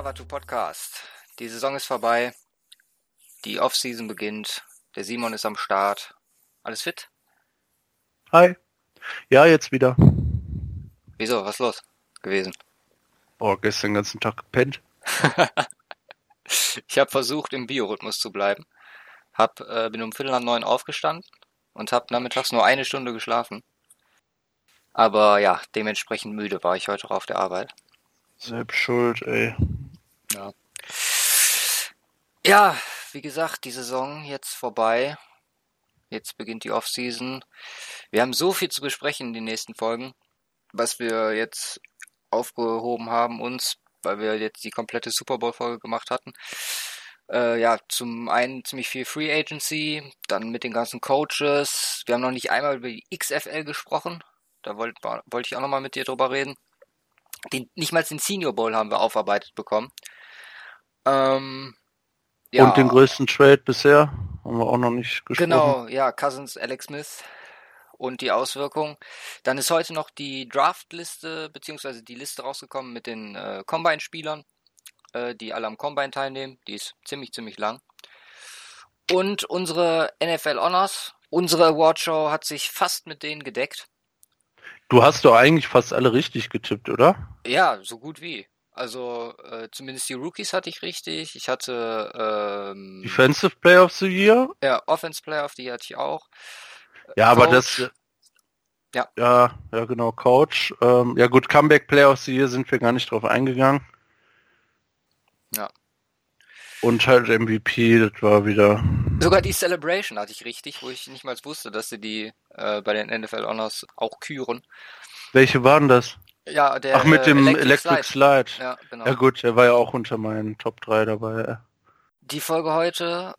Cover 2 Podcast. Die Saison ist vorbei, die Offseason beginnt, der Simon ist am Start. Alles fit? Hi. Ja, jetzt wieder. Wieso, was los gewesen? Oh, gestern den ganzen Tag gepennt. ich habe versucht, im Biorhythmus zu bleiben. Hab, äh, bin um Viertel nach neun aufgestanden und habe nachmittags nur eine Stunde geschlafen. Aber ja, dementsprechend müde war ich heute auch auf der Arbeit. Selbst schuld, ey. Ja. Ja, wie gesagt, die Saison jetzt vorbei. Jetzt beginnt die Offseason. Wir haben so viel zu besprechen in den nächsten Folgen, was wir jetzt aufgehoben haben uns, weil wir jetzt die komplette Super Bowl Folge gemacht hatten. Äh, ja, zum einen ziemlich viel Free Agency, dann mit den ganzen Coaches. Wir haben noch nicht einmal über die XFL gesprochen. Da wollte wollt ich auch nochmal mit dir drüber reden. Den, nicht mal den Senior Bowl haben wir aufarbeitet bekommen. Ähm, ja. Und den größten Trade bisher haben wir auch noch nicht gesprochen. Genau, ja, Cousins, Alex Smith und die Auswirkungen. Dann ist heute noch die Draftliste beziehungsweise die Liste rausgekommen mit den äh, Combine-Spielern, äh, die alle am Combine teilnehmen. Die ist ziemlich, ziemlich lang. Und unsere NFL Honors, unsere Awardshow hat sich fast mit denen gedeckt. Du hast doch eigentlich fast alle richtig getippt, oder? Ja, so gut wie. Also äh, zumindest die Rookies hatte ich richtig. Ich hatte ähm, Defensive Player of the Year. Ja, Offense Player of the Year hatte ich auch. Ja, Coach. aber das. Ja. Ja, ja genau, Coach. Ähm, ja gut, Comeback Player of the Year sind wir gar nicht drauf eingegangen. Ja. Und halt MVP, das war wieder. Sogar die Celebration hatte ich richtig, wo ich nicht mal wusste, dass sie die äh, bei den NFL Honors auch küren. Welche waren das? Ja, der Ach, mit dem Electric, Electric Slide. Slide. Ja, genau. Ja gut, der war ja auch unter meinen Top 3 dabei. Die Folge heute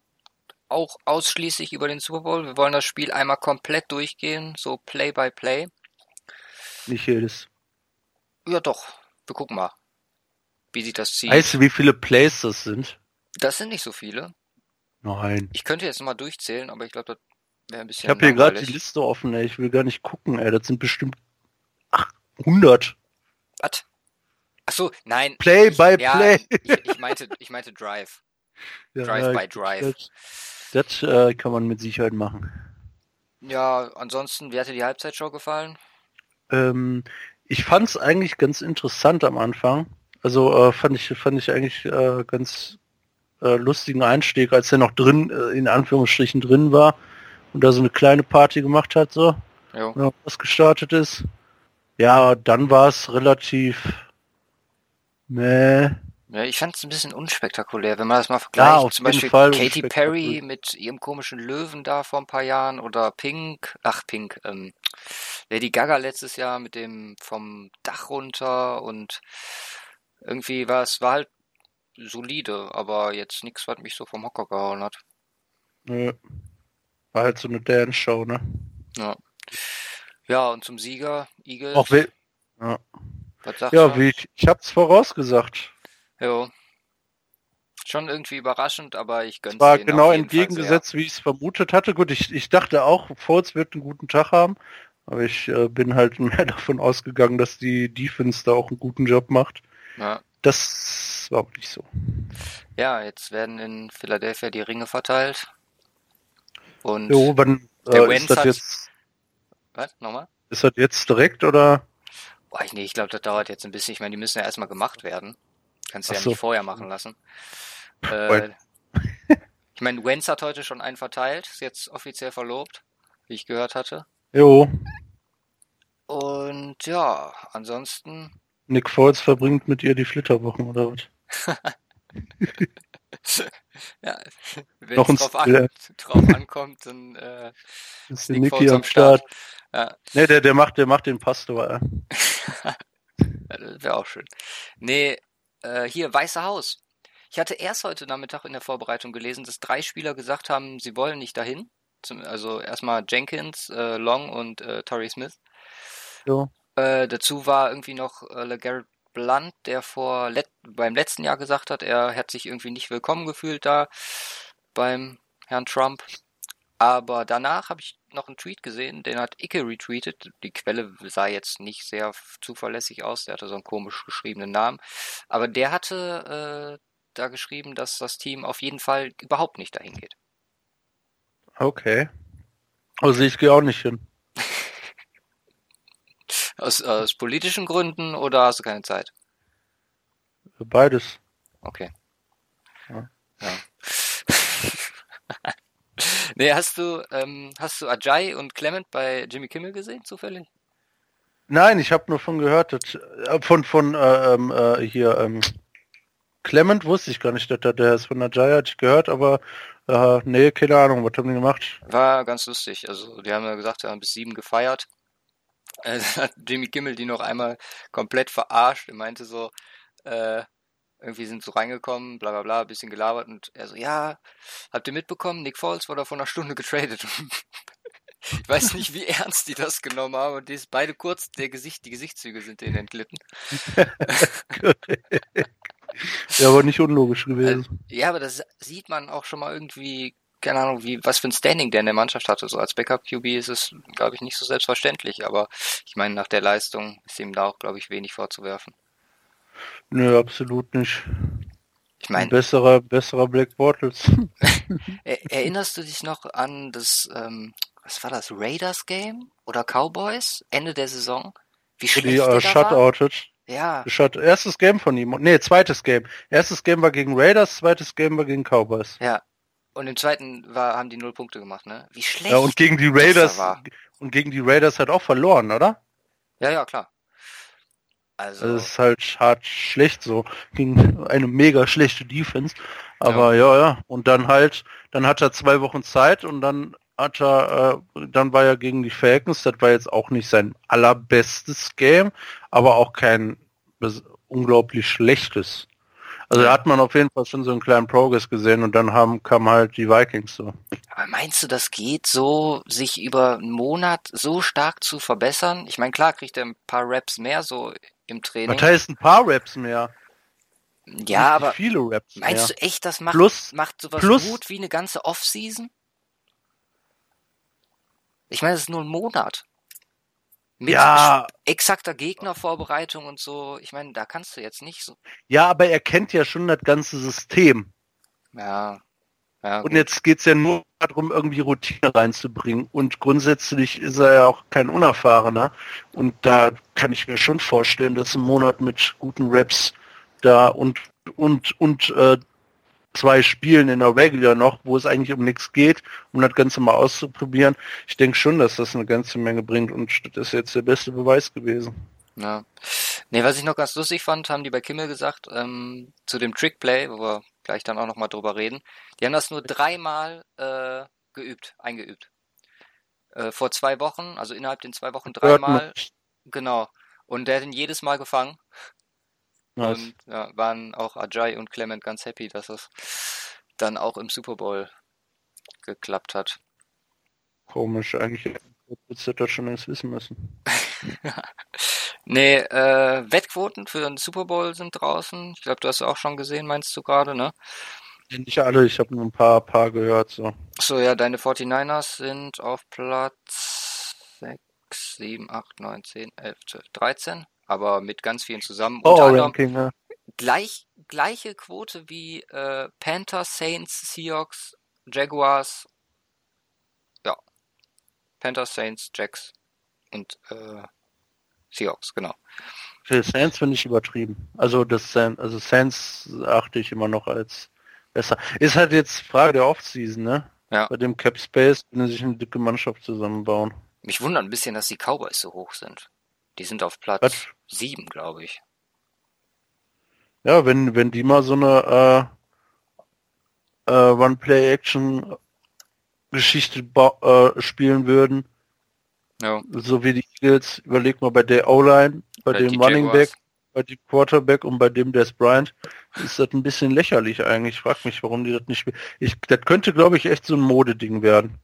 auch ausschließlich über den Super Bowl. Wir wollen das Spiel einmal komplett durchgehen, so Play by Play. Nicht jedes. Ja doch, wir gucken mal, wie sich das zieht. Weißt du, wie viele Plays das sind? Das sind nicht so viele. Nein. Ich könnte jetzt mal durchzählen, aber ich glaube, das wäre ein bisschen. Ich habe hier gerade die Liste offen, ey. Ich will gar nicht gucken, ey. Das sind bestimmt 800. Was? Ach so, nein. Play ich, by ja, Play. Ich, ich, meinte, ich meinte Drive. Ja, drive by Drive. Das, das äh, kann man mit Sicherheit machen. Ja, ansonsten, wie hat dir die Halbzeitshow gefallen? Ähm, ich fand es eigentlich ganz interessant am Anfang. Also äh, fand ich fand ich eigentlich äh, ganz äh, lustigen Einstieg, als er noch drin, äh, in Anführungsstrichen drin war und da so eine kleine Party gemacht hat, so. Ja. Was gestartet ist. Ja, dann war es relativ meh. Ja, ich fand es ein bisschen unspektakulär, wenn man das mal vergleicht. Ja, Zum Beispiel Fall Katy Perry mit ihrem komischen Löwen da vor ein paar Jahren oder Pink, ach Pink, ähm, Lady Gaga letztes Jahr mit dem vom Dach runter und irgendwie war es war halt solide, aber jetzt nichts, was mich so vom Hocker gehauen hat. Nö. War halt so eine Dance-Show, ne? Ja. Ja, und zum Sieger, Eagles. Auch we ja. Was sagst ja, du? wie ich, ich hab's vorausgesagt. Jo. Schon irgendwie überraschend, aber ich gönn's War denen genau auf jeden Fall entgegengesetzt, wie ich es vermutet hatte. Gut, ich, ich dachte auch, Fultz wird einen guten Tag haben, aber ich äh, bin halt mehr davon ausgegangen, dass die Defense da auch einen guten Job macht. Ja. Das war aber nicht so. ja, jetzt werden in Philadelphia die Ringe verteilt. Und Jo, wann Der äh, Wentz ist das hat- jetzt? Was? Nochmal? Ist das jetzt direkt oder? Boah, ich, nee, ich glaube, das dauert jetzt ein bisschen. Ich meine, die müssen ja erstmal gemacht werden. Kannst du ja so. nicht vorher machen lassen. Äh, ich meine, Wenz hat heute schon einen verteilt, ist jetzt offiziell verlobt, wie ich gehört hatte. Jo, Und ja, ansonsten, Nick Foles verbringt mit ihr die Flitterwochen oder was? ja, wenn es drauf, an, drauf ankommt, dann äh, Ist Nick Foles am am Start. Ja, Ne, der, der macht, der macht den Pastor. Ja, das wäre auch schön. Nee, äh, hier, Weiße Haus. Ich hatte erst heute Nachmittag in der Vorbereitung gelesen, dass drei Spieler gesagt haben, sie wollen nicht dahin. Zum, also erstmal Jenkins, äh, Long und äh, Torrey Smith. Jo. Äh, dazu war irgendwie noch äh, LeGarrette Blunt, der vor let beim letzten Jahr gesagt hat, er hat sich irgendwie nicht willkommen gefühlt da beim Herrn Trump. Aber danach habe ich noch einen Tweet gesehen, den hat Icke retweetet. Die Quelle sah jetzt nicht sehr zuverlässig aus, der hatte so einen komisch geschriebenen Namen. Aber der hatte äh, da geschrieben, dass das Team auf jeden Fall überhaupt nicht dahin geht. Okay. Also ich gehe auch nicht hin. aus, aus politischen Gründen oder hast du keine Zeit? Beides. Okay. Ja. ja. nee, hast du, ähm, hast du Ajay und Clement bei Jimmy Kimmel gesehen, zufällig? Nein, ich habe nur von gehört, dass, äh, von von äh, ähm, äh, hier ähm, Clement wusste ich gar nicht, dass der, der ist von Ajay, hatte ich gehört, aber äh, nee, keine Ahnung, was haben die gemacht? War ganz lustig. Also die haben ja gesagt, sie haben bis sieben gefeiert. Äh, hat Jimmy Kimmel die noch einmal komplett verarscht. Er meinte so, äh, irgendwie sind so reingekommen, bla bla bla, bisschen gelabert und er so, ja, habt ihr mitbekommen, Nick Foles wurde vor einer Stunde getradet. ich weiß nicht, wie ernst die das genommen haben und die ist beide kurz, der Gesicht, die Gesichtszüge sind denen entglitten. ja, aber nicht unlogisch gewesen. Also, ja, aber das sieht man auch schon mal irgendwie, keine Ahnung, wie, was für ein Standing der in der Mannschaft hatte. So als Backup-QB ist es, glaube ich, nicht so selbstverständlich, aber ich meine, nach der Leistung ist ihm da auch, glaube ich, wenig vorzuwerfen. Nö, absolut nicht. Ich meine, besserer, besserer Black Bortles. erinnerst du dich noch an das, ähm, was war das, Raiders Game oder Cowboys Ende der Saison? Wie schlecht die, uh, Shutouted. Ja. Shut, erstes Game von ihm. Nee, zweites Game. Erstes Game war gegen Raiders, zweites Game war gegen Cowboys. Ja. Und im zweiten war, haben die null Punkte gemacht, ne? Wie schlecht. Ja, und gegen die Raiders und gegen die Raiders hat auch verloren, oder? Ja, ja, klar. Also, das ist halt hart schlecht so. Gegen eine mega schlechte Defense. Aber ja. ja, ja. Und dann halt, dann hat er zwei Wochen Zeit und dann hat er, äh, dann war er gegen die Falcons. Das war jetzt auch nicht sein allerbestes Game, aber auch kein unglaublich schlechtes. Also da hat man auf jeden Fall schon so einen kleinen Progress gesehen und dann haben kamen halt die Vikings so. Aber meinst du, das geht so, sich über einen Monat so stark zu verbessern? Ich meine, klar kriegt er ein paar Raps mehr so im Training. Was heißt ein paar Raps mehr? Ja, aber viele Raps meinst mehr. du echt, das macht, plus, macht sowas plus, gut wie eine ganze Offseason? Ich meine, es ist nur ein Monat. Mit ja. exakter Gegnervorbereitung und so. Ich meine, da kannst du jetzt nicht so. Ja, aber er kennt ja schon das ganze System. Ja. Ja und jetzt geht's ja nur darum, irgendwie Routine reinzubringen. Und grundsätzlich ist er ja auch kein Unerfahrener. Und da kann ich mir schon vorstellen, dass ein Monat mit guten Raps da und und und äh, zwei Spielen in der Regular noch, wo es eigentlich um nichts geht, um das Ganze mal auszuprobieren. Ich denke schon, dass das eine ganze Menge bringt und das ist jetzt der beste Beweis gewesen. Ja. Nee, was ich noch ganz lustig fand, haben die bei Kimmel gesagt, ähm, zu dem Trickplay, wo wir gleich dann auch nochmal drüber reden. Die haben das nur dreimal äh, geübt, eingeübt. Äh, vor zwei Wochen, also innerhalb den zwei Wochen dreimal. Genau. Und der hat ihn jedes Mal gefangen. Nice. Und ja, waren auch Ajay und Clement ganz happy, dass es dann auch im Super Bowl geklappt hat. Komisch, eigentlich hättest du das schon längst wissen müssen. nee, äh, Wettquoten für den Super Bowl sind draußen. Ich glaube, du hast auch schon gesehen, meinst du gerade, ne? Nicht alle, ich habe nur ein paar, paar gehört. So. so, ja, deine 49ers sind auf Platz 6, 7, 8, 9, 10, 11, 12, 13 aber mit ganz vielen zusammen. Oh, Unter Ranking, ja. gleich, gleiche Quote wie äh, Panthers, Saints, Seahawks, Jaguars. Ja. Panthers, Saints, Jacks und äh, Seahawks, genau. Für Saints finde ich übertrieben. Also das also Saints achte ich immer noch als besser. Ist halt jetzt Frage der Offseason, ne? Ja. Bei dem Cap Space, wenn sie sich eine dicke Mannschaft zusammenbauen. Mich wundert ein bisschen, dass die Cowboys so hoch sind. Die sind auf Platz Was? sieben, glaube ich. Ja, wenn, wenn die mal so eine äh, äh, One-Play-Action-Geschichte äh, spielen würden, ja. so wie die Eagles, überleg mal bei der O-Line, bei Oder dem Running Back, bei dem Quarterback und bei dem Des Bryant, ist das ein bisschen lächerlich eigentlich. Ich frage mich, warum die das nicht spielen. Ich, das könnte, glaube ich, echt so ein Modeding werden.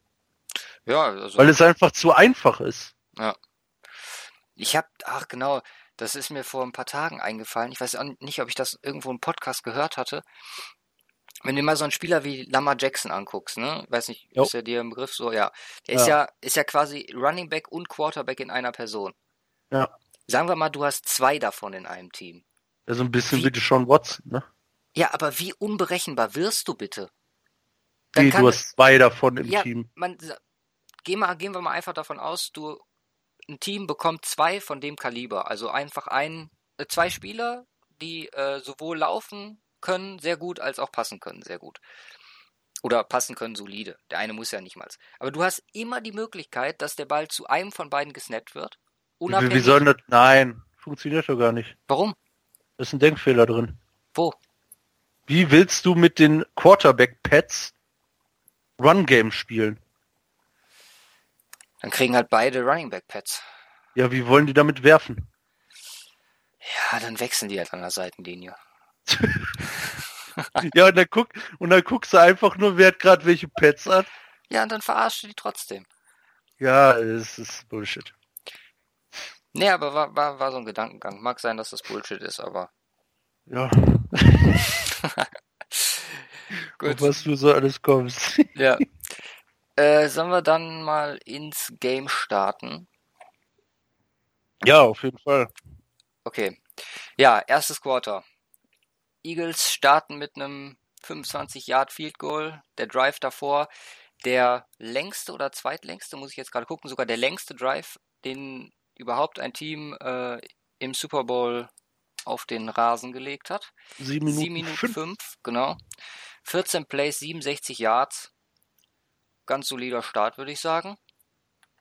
Ja, also. Weil es einfach zu einfach ist. Ja. Ich habe, ach genau, das ist mir vor ein paar Tagen eingefallen. Ich weiß auch nicht, ob ich das irgendwo im Podcast gehört hatte. Wenn du mal so einen Spieler wie Lamar Jackson anguckst, ne? Weiß nicht, Jo. ist er dir im Begriff so? Ja. Der ist Ja. ja, ist ja quasi Running Back und Quarterback in einer Person. Ja. Sagen wir mal, du hast zwei davon in einem Team. Also ein bisschen Wie- wie Sean Watson, ne? Ja, aber wie unberechenbar wirst du bitte? Nee, du hast zwei davon im ja, Team. man, geh mal, gehen wir mal einfach davon aus, du, ein Team bekommt zwei von dem Kaliber. Also einfach ein, äh, zwei Spieler, die äh, sowohl laufen können, sehr gut, als auch passen können, sehr gut. Oder passen können, solide. Der eine muss ja nicht mal. Aber du hast immer die Möglichkeit, dass der Ball zu einem von beiden gesnappt wird. Unabhängig. wie sollen das? Nein, funktioniert doch gar nicht. Warum? Da ist ein Denkfehler drin. Wo? Wie willst du mit den Quarterback-Pads Run-Game spielen? Dann kriegen halt beide Running Back Pads. Ja, wie wollen die damit werfen? Ja, dann wechseln die halt an der Seitenlinie. ja, und dann guck, und dann guckst du einfach nur, wer hat gerade welche Pads hat. Ja, und dann verarscht du die trotzdem. Ja, es ist Bullshit. Nee, aber war, war, war so ein Gedankengang. Mag sein, dass das Bullshit ist, aber Ja, gut. auf was du so alles kommst. Ja. Äh, sollen wir dann mal ins Game starten? ja, auf jeden Fall. Okay. Ja, erstes Quarter. Eagles starten mit einem 25 Yard Field Goal. Der Drive davor, der längste oder zweitlängste, muss ich jetzt gerade gucken, sogar der längste Drive, den überhaupt ein Team äh, im Super Bowl auf den Rasen gelegt hat. Sieben Minuten, 7 Minuten fünf. 5, genau. 14 Plays, 67 Yards. Ganz solider Start, würde ich sagen.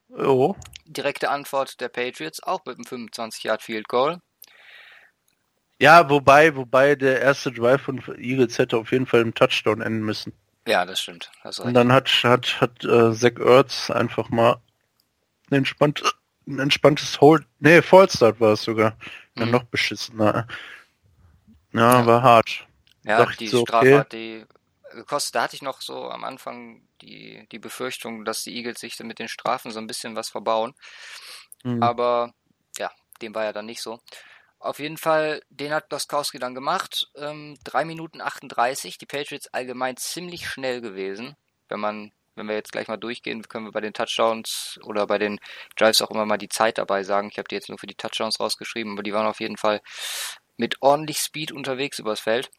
Oh, Direkte Antwort der Patriots, auch mit einem 25 Yard Field Goal. Ja, wobei, wobei der erste Drive von Eagles hätte auf jeden Fall im Touchdown enden müssen. Ja, das stimmt. Hast Und dann hat hat hat äh, Zach Ertz einfach mal ein, entspannt, ein entspanntes Hold, nee, Fallstart war es sogar. Dann Mhm. noch beschissener. Ja, Ja. war hart. Ja, dachte die so, Strafe okay. hat die gekostet. Da hatte ich noch so am Anfang die, die Befürchtung, dass die Eagles sich mit den Strafen so ein bisschen was verbauen. Mhm. Aber ja, dem war ja dann nicht so. Auf jeden Fall, den hat Goskowski dann gemacht. Ähm, 3 Minuten 38. Die Patriots allgemein ziemlich schnell gewesen. Wenn man, wenn wir jetzt gleich mal durchgehen, können wir bei den Touchdowns oder bei den Drives auch immer mal die Zeit dabei sagen. Ich habe die jetzt nur für die Touchdowns rausgeschrieben, aber die waren auf jeden Fall mit ordentlich Speed unterwegs übers Feld.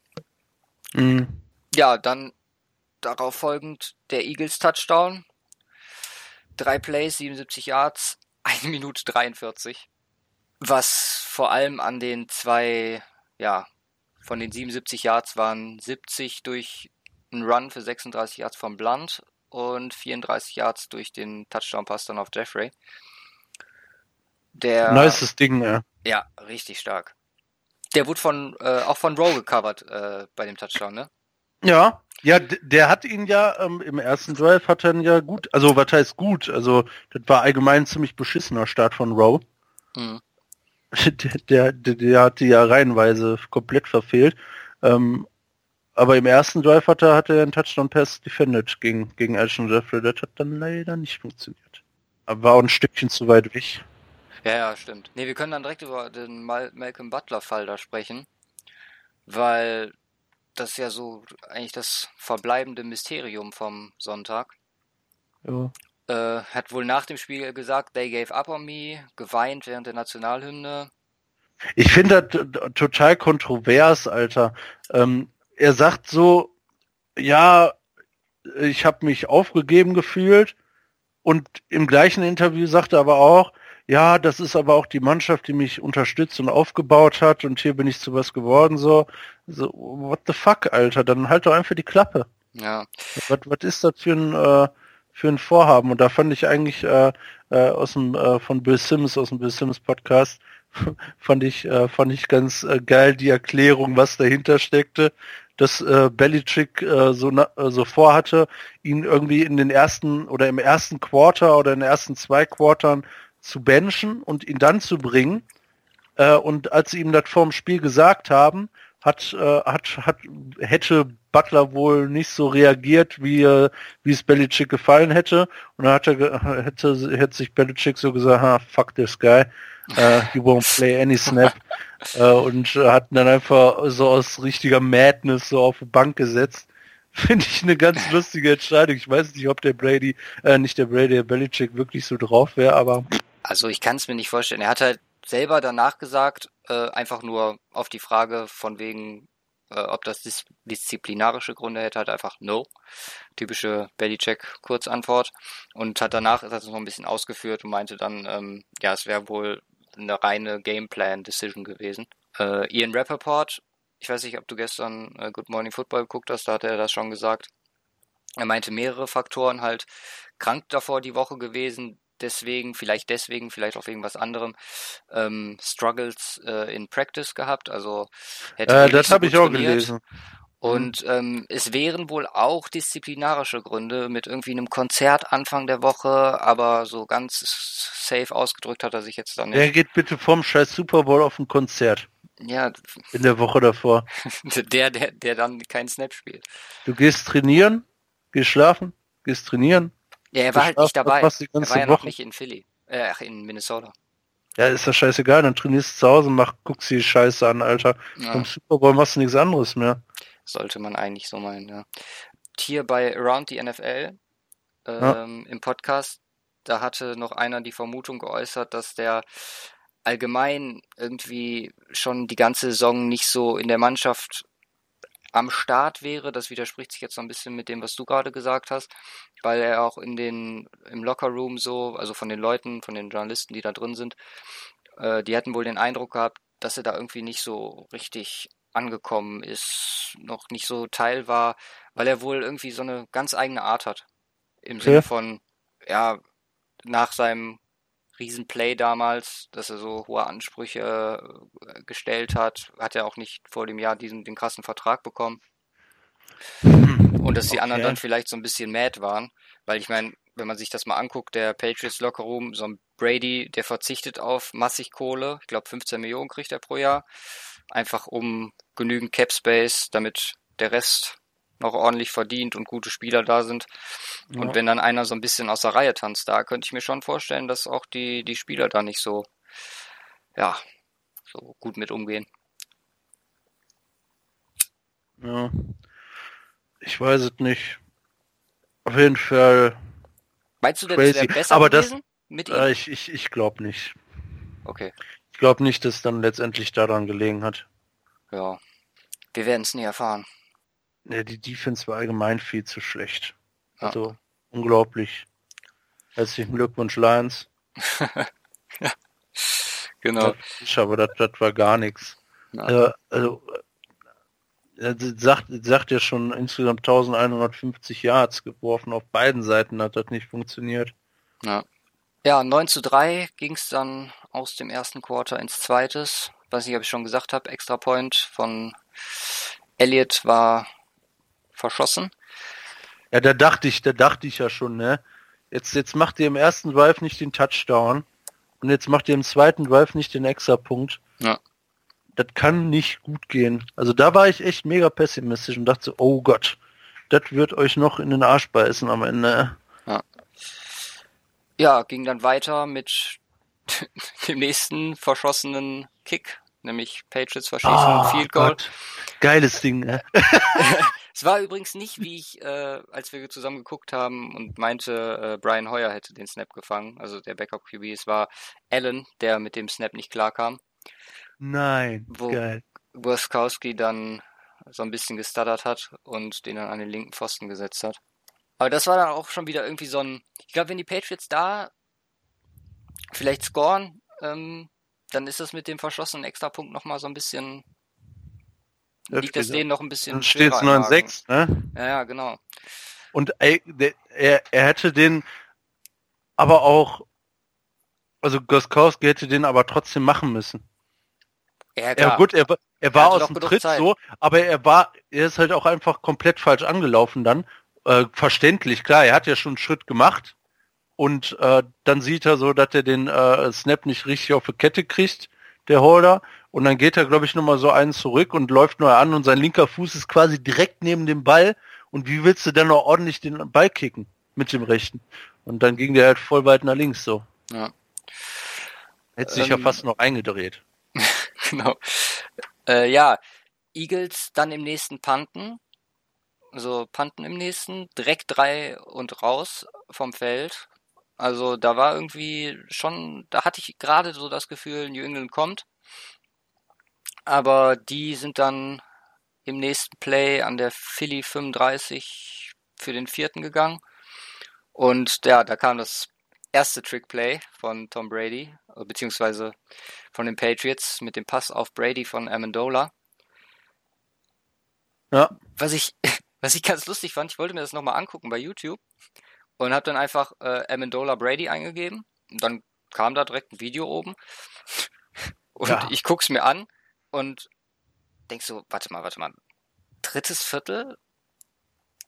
Mhm. Ja, dann darauf folgend der Eagles Touchdown. Drei Plays, 77 Yards, 1 Minute 43. Was vor allem an den zwei, ja, von den 77 Yards waren 70 durch einen Run für 36 Yards von Blunt und 34 Yards durch den Touchdown-Pass dann auf Jeffrey. Der, Nices Ding, ja. ja, richtig stark. Der wurde von, äh, auch von Rowe gecovert äh, bei dem Touchdown, ne? Ja, ja, der hat ihn ja ähm, im ersten Drive hat er ihn ja gut, also was heißt gut, also das war allgemein ein ziemlich beschissener Start von Rowe. Mhm. Der, der, der hat die ja reihenweise komplett verfehlt. Ähm, aber im ersten Drive hat er, hat er einen Touchdown-Pass defended gegen, gegen Alshon Jeffrey. Das hat dann leider nicht funktioniert. Aber war auch ein Stückchen zu weit weg. Ja, ja, stimmt. Nee, wir können dann direkt über den Mal Malcolm Butler-Fall da sprechen, weil das ist ja so eigentlich das verbleibende Mysterium vom Sonntag. Ja. Äh, hat wohl nach dem Spiel gesagt, they gave up on me, geweint während der Nationalhymne. Ich finde das total kontrovers, Alter. Ähm, er sagt so, ja, ich habe mich aufgegeben gefühlt und im gleichen Interview sagt er aber auch, ja, das ist aber auch die Mannschaft, die mich unterstützt und aufgebaut hat und hier bin ich zu was geworden, so, so what the fuck, Alter, dann halt doch einfach die Klappe. Ja, Was, was ist das für ein, äh, für ein Vorhaben? Und da fand ich eigentlich äh, äh, aus dem äh, von Bill Sims, aus dem Bill Sims Podcast, fand ich, äh, fand ich ganz äh, geil die Erklärung, was dahinter steckte, dass äh, Belichick äh, so, na, äh, so vorhatte, ihn irgendwie in den ersten oder im ersten Quarter oder in den ersten zwei Quartern zu benchen und ihn dann zu bringen. Äh, und als sie ihm das vor dem Spiel gesagt haben, hat, äh, hat, hat, hätte Butler wohl nicht so reagiert, wie, äh, wie es Belichick gefallen hätte. Und dann hat er, hätte, hätte sich Belichick so gesagt, ha, fuck this guy, uh, he won't play any snap. äh, und äh, hat ihn dann einfach so aus richtiger Madness so auf die Bank gesetzt. finde ich eine ganz lustige Entscheidung. Ich weiß nicht, ob der Brady, äh, nicht der Brady, der Belichick wirklich so drauf wäre, aber. Also ich kann es mir nicht vorstellen. Er hat halt selber danach gesagt, äh, einfach nur auf die Frage von wegen, äh, ob das dis disziplinarische Gründe hätte, halt einfach no. Typische Belichick-Kurzantwort. Und hat danach ist das noch ein bisschen ausgeführt und meinte dann, ähm, ja, es wäre wohl eine reine Gameplan-Decision gewesen. Äh, Ian Rappaport, ich weiß nicht, ob du gestern äh, Good Morning Football geguckt hast, da hat er das schon gesagt. Er meinte mehrere Faktoren halt krank davor die Woche gewesen, deswegen, vielleicht deswegen, vielleicht auch wegen was anderem, ähm, Struggles äh, in Practice gehabt. Also hätte äh, das so habe ich auch gelesen. Und ähm, es wären wohl auch disziplinarische Gründe mit irgendwie einem Konzert Anfang der Woche, aber so ganz safe ausgedrückt hat er sich jetzt dann nicht. Er geht bitte vom scheiß Super Bowl auf ein Konzert. Ja. In der Woche davor. der, der, der dann keinen Snap spielt. Du gehst trainieren, gehst schlafen, gehst trainieren, ja, er war halt nicht dabei. Er war ja noch nicht in Philly. Äh, ach, in Minnesota. Ja, ist das scheißegal, dann trainierst du zu Hause, mach, guckst die Scheiße an, Alter. Ja. Vom Super Bowl machst du nichts anderes mehr. Sollte man eigentlich so meinen, ja. Hier bei Around the NFL ähm, ja. im Podcast, da hatte noch einer die Vermutung geäußert, dass der allgemein irgendwie schon die ganze Saison nicht so in der Mannschaft am Start wäre. Das widerspricht sich jetzt so ein bisschen mit dem, was du gerade gesagt hast, weil er auch in den im Lockerroom so, also von den Leuten, von den Journalisten, die da drin sind, äh, die hatten wohl den Eindruck gehabt, dass er da irgendwie nicht so richtig angekommen ist, noch nicht so Teil war, weil er wohl irgendwie so eine ganz eigene Art hat. Im Sinne von, ja, nach seinem Riesenplay damals, dass er so hohe Ansprüche äh, gestellt hat. Hat er auch nicht vor dem Jahr diesen den krassen Vertrag bekommen. Und dass die okay. anderen dann vielleicht so ein bisschen mad waren. Weil ich meine, wenn man sich das mal anguckt, der Patriots Lockerroom, so ein Brady, der verzichtet auf massig Kohle. Ich glaube 15 Millionen kriegt er pro Jahr. Einfach um genügend Cap Space, damit der Rest noch ordentlich verdient und gute Spieler da sind. Ja. Und wenn dann einer so ein bisschen aus der Reihe tanzt, da könnte ich mir schon vorstellen, dass auch die, die Spieler da nicht so, ja, so gut mit umgehen. Ja. Ich weiß es nicht. Auf jeden Fall. Meinst du denn, crazy. das wäre besser Aber gewesen das, mit ihm? Äh, ich ich, ich glaube nicht. Okay. Ich glaube nicht, dass es dann letztendlich daran gelegen hat. Ja. Wir werden es nie erfahren. Ja, die Defense war allgemein viel zu schlecht. Ja. Also unglaublich. Herzlichen Glückwunsch, Lions. ja, genau. Das, aber das, das war gar nichts. Ja. Also, er sagt, sagt ja schon insgesamt 1150 Yards geworfen. Auf beiden Seiten hat das nicht funktioniert. Ja. Ja, 9 zu 3 ging es dann aus dem ersten Quarter ins zweites. Weiß nicht, ob ich schon gesagt habe, Extra Point von Elliott war verschossen. Ja, da dachte ich, da dachte ich ja schon, ne? Jetzt, jetzt macht ihr im ersten Drive nicht den Touchdown und jetzt macht ihr im zweiten Drive nicht den Extra-Punkt. Ja. Das kann nicht gut gehen. Also da war ich echt mega pessimistisch und dachte so, oh Gott, das wird euch noch in den Arsch beißen am Ende. Ja. Ja, ging dann weiter mit dem nächsten verschossenen Kick, nämlich Patriots verschießen oh, Field Goal. Gott. Geiles Ding, ne? Es war übrigens nicht, wie ich, äh, als wir zusammen geguckt haben und meinte, äh, Brian Hoyer hätte den Snap gefangen, also der Backup QB. Es war Allen, der mit dem Snap nicht klarkam. Nein, wo geil. Burskowski dann so ein bisschen gestuttert hat und den dann an den linken Pfosten gesetzt hat. Aber das war dann auch schon wieder irgendwie so ein. Ich glaube, wenn die Patriots da vielleicht scoren, ähm, dann ist das mit dem verschossenen Extrapunkt nochmal so ein bisschen liegt es denen noch ein bisschen Dann steht es 9-6, ne? Ja, ja, genau. Und der, er, er hätte den aber auch, also Goskowski hätte den aber trotzdem machen müssen. Ja, klar. ja gut, er, er war aus dem Tritt Zeit. so, aber er war, er ist halt auch einfach komplett falsch angelaufen dann. Äh, verständlich, klar, er hat ja schon einen Schritt gemacht und äh, dann sieht er so, dass er den äh, Snap nicht richtig auf die Kette kriegt, der Holder, und dann geht er, glaube ich, nochmal so einen zurück und läuft nur an und sein linker Fuß ist quasi direkt neben dem Ball. Und wie willst du denn noch ordentlich den Ball kicken mit dem rechten? Und dann ging der halt voll weit nach links so. Ja. Hätte sich ähm, ja fast noch eingedreht. genau. Äh, ja, Eagles dann im nächsten Panten. also Panten im nächsten, direkt drei und raus vom Feld. Also da war irgendwie schon, da hatte ich gerade so das Gefühl, New England kommt. Aber die sind dann im nächsten Play an der Philly 35 für den vierten gegangen. Und ja, da kam das erste Trick-Play von Tom Brady, beziehungsweise von den Patriots mit dem Pass auf Brady von Amendola. Ja. Was ich, was ich ganz lustig fand, ich wollte mir das nochmal angucken bei YouTube und habe dann einfach äh, Amendola Brady eingegeben. Und dann kam da direkt ein Video oben. Und Ja. ich guck's mir an und denk so, warte mal, warte mal. Drittes Viertel?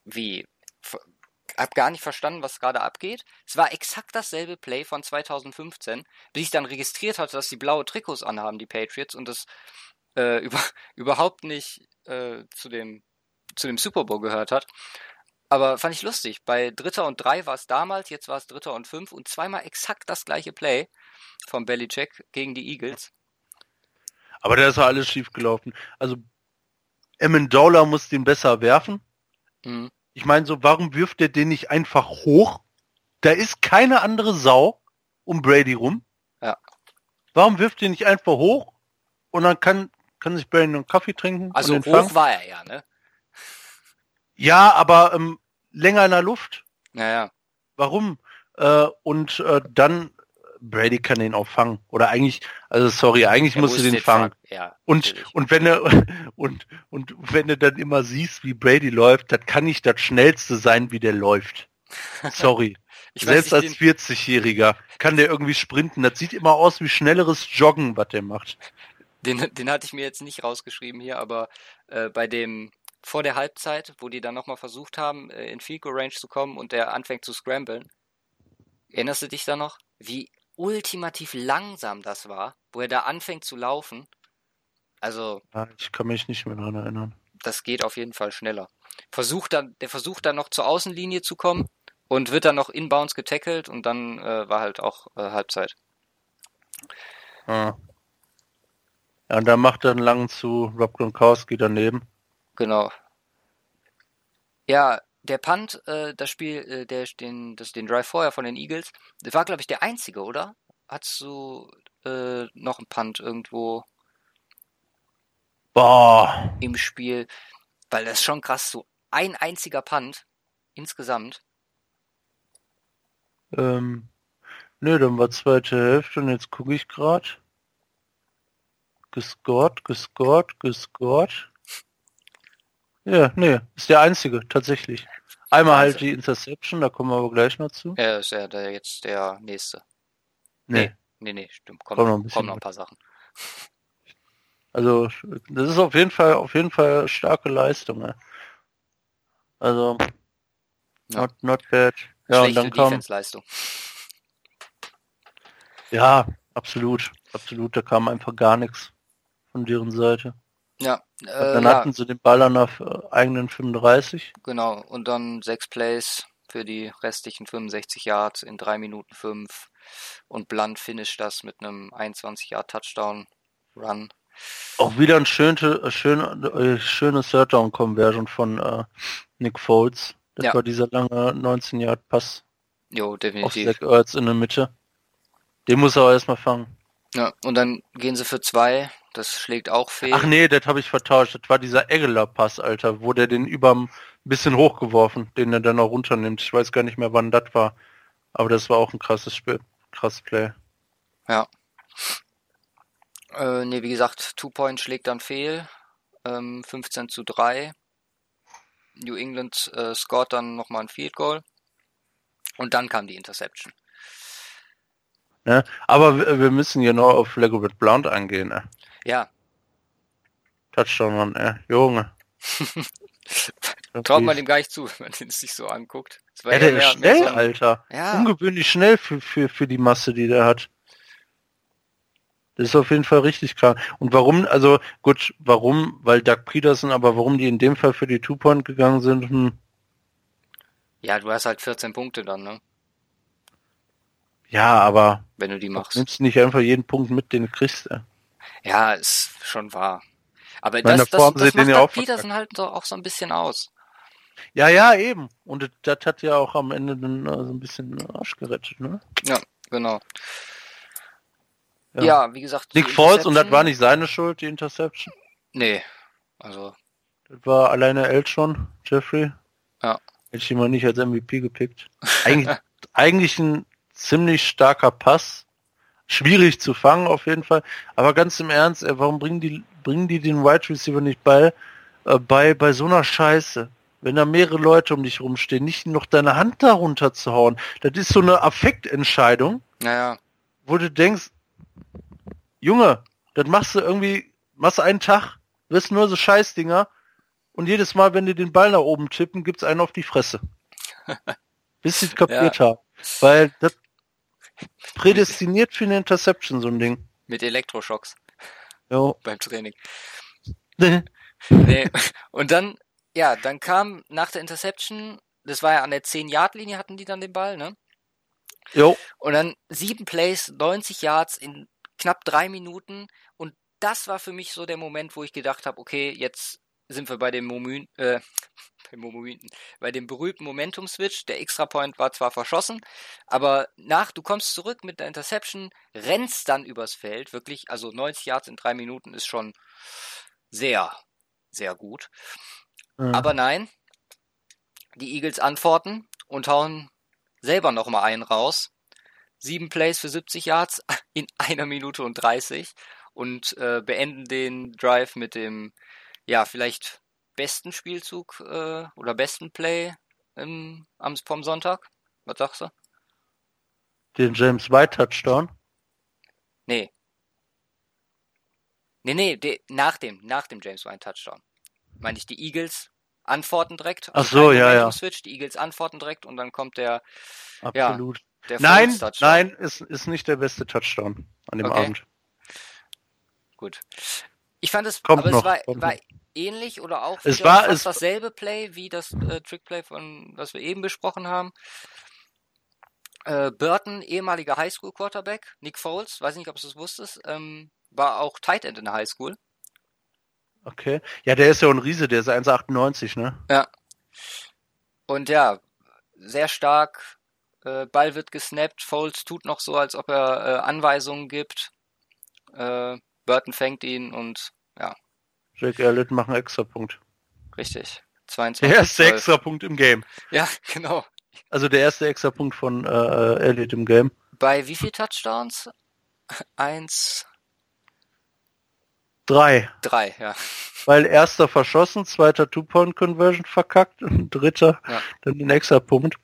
Wie? Ver- Hab gar nicht verstanden, was gerade abgeht. Es war exakt dasselbe Play von 2015, bis ich dann registriert hatte, dass die blaue Trikots anhaben, die Patriots, und das äh, über, überhaupt nicht äh, zu dem zu dem Super Bowl gehört hat. Aber fand ich lustig. Bei Dritter und Drei war es damals, jetzt war es Dritter und Fünf und zweimal exakt das gleiche Play vom Belichick gegen die Eagles. Aber da ist ja alles schief gelaufen. Also Amendola muss den besser werfen. Mhm. Ich meine so, warum wirft er den nicht einfach hoch? Da ist keine andere Sau um Brady rum. Ja. Warum wirft er nicht einfach hoch? Und dann kann, kann sich Brady einen Kaffee trinken Also hoch fangen? war er ja, ne? Ja, aber ähm, länger in der Luft. Naja. Warum? Äh, und äh, dann Brady kann den auch fangen. Oder eigentlich, also sorry, eigentlich Er musst du den fangen. Ja. Und, natürlich. und wenn du und, und wenn du dann immer siehst, wie Brady läuft, das kann nicht das schnellste sein, wie der läuft. Sorry. Selbst als 40-Jähriger kann der irgendwie sprinten. Das sieht immer aus wie schnelleres Joggen, was der macht. den, den, hatte ich mir jetzt nicht rausgeschrieben hier, aber äh, bei dem vor der Halbzeit, wo die dann nochmal versucht haben, äh, in Field Range zu kommen und der anfängt zu scramblen. Erinnerst du dich da noch? Wie ultimativ langsam das war, wo er da anfängt zu laufen. Also, Ja, ich kann mich nicht mehr dran erinnern. das geht auf jeden Fall schneller. Versucht dann, der versucht dann noch zur Außenlinie zu kommen und wird dann noch inbounds getackelt und dann äh, war halt auch äh, Halbzeit. Ah. Ja, und dann macht er einen langen zu Rob Gronkowski daneben. Genau. Ja, der Punt, äh, das Spiel, äh, der, den, das, den Drive vorher von den Eagles, das war, glaube ich, der einzige, oder? Hattest du äh, noch einen Punt irgendwo Boah. im Spiel? Weil das ist schon krass, so ein einziger Punt insgesamt. Ähm, nö, dann war zweite Hälfte und jetzt gucke ich gerade. Gescored, gescored, gescored. Ja, nee, ist der einzige, tatsächlich. Einmal halt die Interception, da kommen wir aber gleich noch zu. Ja, ist ja der, jetzt der nächste. Nee, Nee, nee, stimmt. Kommt, Kommt noch kommen noch ein paar Sachen. also das ist auf jeden Fall, auf jeden Fall starke Leistung. Ne? Also Ja. not, not bad. Ja, und dann kam, ja, absolut, absolut, da kam einfach gar nichts von deren Seite. Ja, äh, dann ja, hatten sie den Ball an der äh, eigenen 35. genau. Und dann sechs Plays für die restlichen 65 Yards in drei Minuten fünf. Und Blunt finisht das mit einem 21 Yard Touchdown Run. Auch wieder ein schöne, schön, äh, schöne Third Down Conversion von äh, Nick Foles. Das Ja. war dieser lange 19 Yard Pass Jo, auf definitiv. Zach Ertz in der Mitte. Den muss er auch erstmal fangen. Ja, und dann gehen sie für zwei. Das schlägt auch fehl. Ach nee, das habe ich vertauscht. Das war dieser Eggler Pass, Alter, wo der den überm bisschen hochgeworfen, den er dann noch runternimmt. Ich weiß gar nicht mehr, wann das war. Aber das war auch ein krasses Spiel. Krasses Play. Äh, nee, wie gesagt, Two-Point schlägt dann fehl. Ähm, 15 zu 3. New England äh, scored dann nochmal ein Field Goal. Und dann kam die Interception. Ne? Aber wir, müssen hier noch auf Legorit Blount eingehen. Ne? Ja, Touchdown, Mann, ey. Junge. traut man dem gar nicht zu, wenn man den sich so anguckt. Ja, der ist schnell, so Alter. Ja, Ungewöhnlich schnell für, für, für die Masse, die der hat. Das ist auf jeden Fall richtig krank. Und warum, also gut, warum, weil Doug Peterson, aber warum die in dem Fall für die Two-Point gegangen sind, hm, ja, du hast halt 14 Punkte dann, ne? ja, aber Wenn du die machst. nimmst du nicht einfach jeden Punkt mit, den du kriegst. Ey. Ja, ist schon wahr. Aber Meine das, das, Form das sieht den macht auch Peterson halt so, auch so ein bisschen aus. Ja, ja, eben. Und das, das hat ja auch am Ende dann äh, so ein bisschen Arsch gerettet, ne? Ja, genau. Ja. Ja, wie gesagt. Nick Foles und das war nicht seine Schuld, die Interception. Nee. Also, Das war alleine Elton, Jeffrey. Ja. Hätte ich ihn mal nicht als MVP gepickt. Eigentlich, eigentlich ein ziemlich starker Pass. Schwierig zu fangen auf jeden Fall. Aber ganz im Ernst, ey, warum bringen die, bringen die den Wide Receiver nicht bei, äh, bei, bei so einer Scheiße? Wenn da mehrere Leute um dich rumstehen, nicht noch deine Hand darunter zu hauen. Das ist so eine Affektentscheidung, naja, wo du denkst, Junge, das machst du irgendwie, machst du einen Tag, wirst nur so Scheißdinger und jedes Mal, wenn die den Ball nach oben tippen, gibt's einen auf die Fresse. Bis sie kapiert haben. Weil das prädestiniert für eine Interception, so ein Ding. mit Elektroschocks Jo. beim Training. Nee. Und dann, ja, dann kam nach der Interception, das war ja an der 10-Yard-Linie hatten die dann den Ball, ne? Jo. Und dann sieben Plays, 90 Yards in knapp drei Minuten. Und das war für mich so der Moment, wo ich gedacht habe, okay, jetzt sind wir bei dem Momün, äh, bei Momenten, bei dem berühmten Momentum-Switch. Der Extra-Point war zwar verschossen, aber nach, du kommst zurück mit der Interception, rennst dann übers Feld, wirklich, also 90 Yards in drei Minuten ist schon sehr, sehr gut. Ja. Aber nein, die Eagles antworten und hauen selber nochmal einen raus. Sieben Plays für 70 Yards in einer Minute und 30 und äh, beenden den Drive mit dem, ja, vielleicht besten Spielzug äh, oder besten Play im, am, vom Sonntag. Was sagst du? Den James White Touchdown. Nee. Nee, nee, de, nach dem, nach dem James White Touchdown. Meine ich, die Eagles antworten direkt. Ach so, ja, ja. Momentum-Switch, Die Eagles antworten direkt und dann kommt der, Absolut. der nein, nein, ist, ist nicht der beste Touchdown an dem Okay. Abend. Gut. Ich fand es, Kommt aber noch, es war, war noch. Ähnlich oder auch Es war- fast es- dasselbe Play wie das äh, Trickplay von, was wir eben besprochen haben. Äh, Burton, ehemaliger Highschool Quarterback, Nick Foles, weiß nicht, ob du es wusstest, ähm, war auch Tight End in der Highschool. Okay. Ja, der ist ja ein Riese, der ist 1,98, ne? Ja. Und ja, sehr stark. Äh, Ball wird gesnappt. Foles tut noch so, als ob er äh, Anweisungen gibt. Äh, Burton fängt ihn und ja, Jake Elliott macht einen Extrapunkt. richtig. 22. Der erste 12. Extrapunkt im Game. Ja, genau. Also der erste Extrapunkt von äh, äh, Elliott im Game. Bei wie viel Touchdowns? Eins, Drei. drei, ja. Weil erster verschossen, zweiter Two-Point-Conversion verkackt und dritter Ja. dann den Extrapunkt.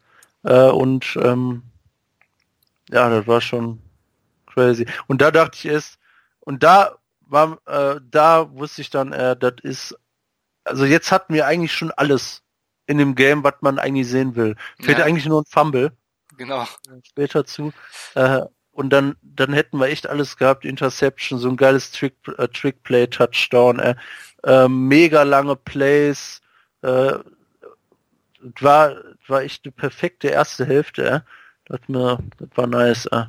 Äh, und ähm, ja, das war schon crazy. Und da dachte ich erst, und da war, äh, da wusste ich dann, äh, das ist, also jetzt hatten wir eigentlich schon alles in dem Game, was man eigentlich sehen will. Fehlt Ja. eigentlich nur ein Fumble. Genau. später zu. Äh, und dann, dann hätten wir echt alles gehabt. Interception, so ein geiles Trick, äh, Trick-Play, Touchdown, äh, äh, mega lange Plays. Äh, war, war echt eine perfekte erste Hälfte. Äh. Das, mir, das war nice. Äh.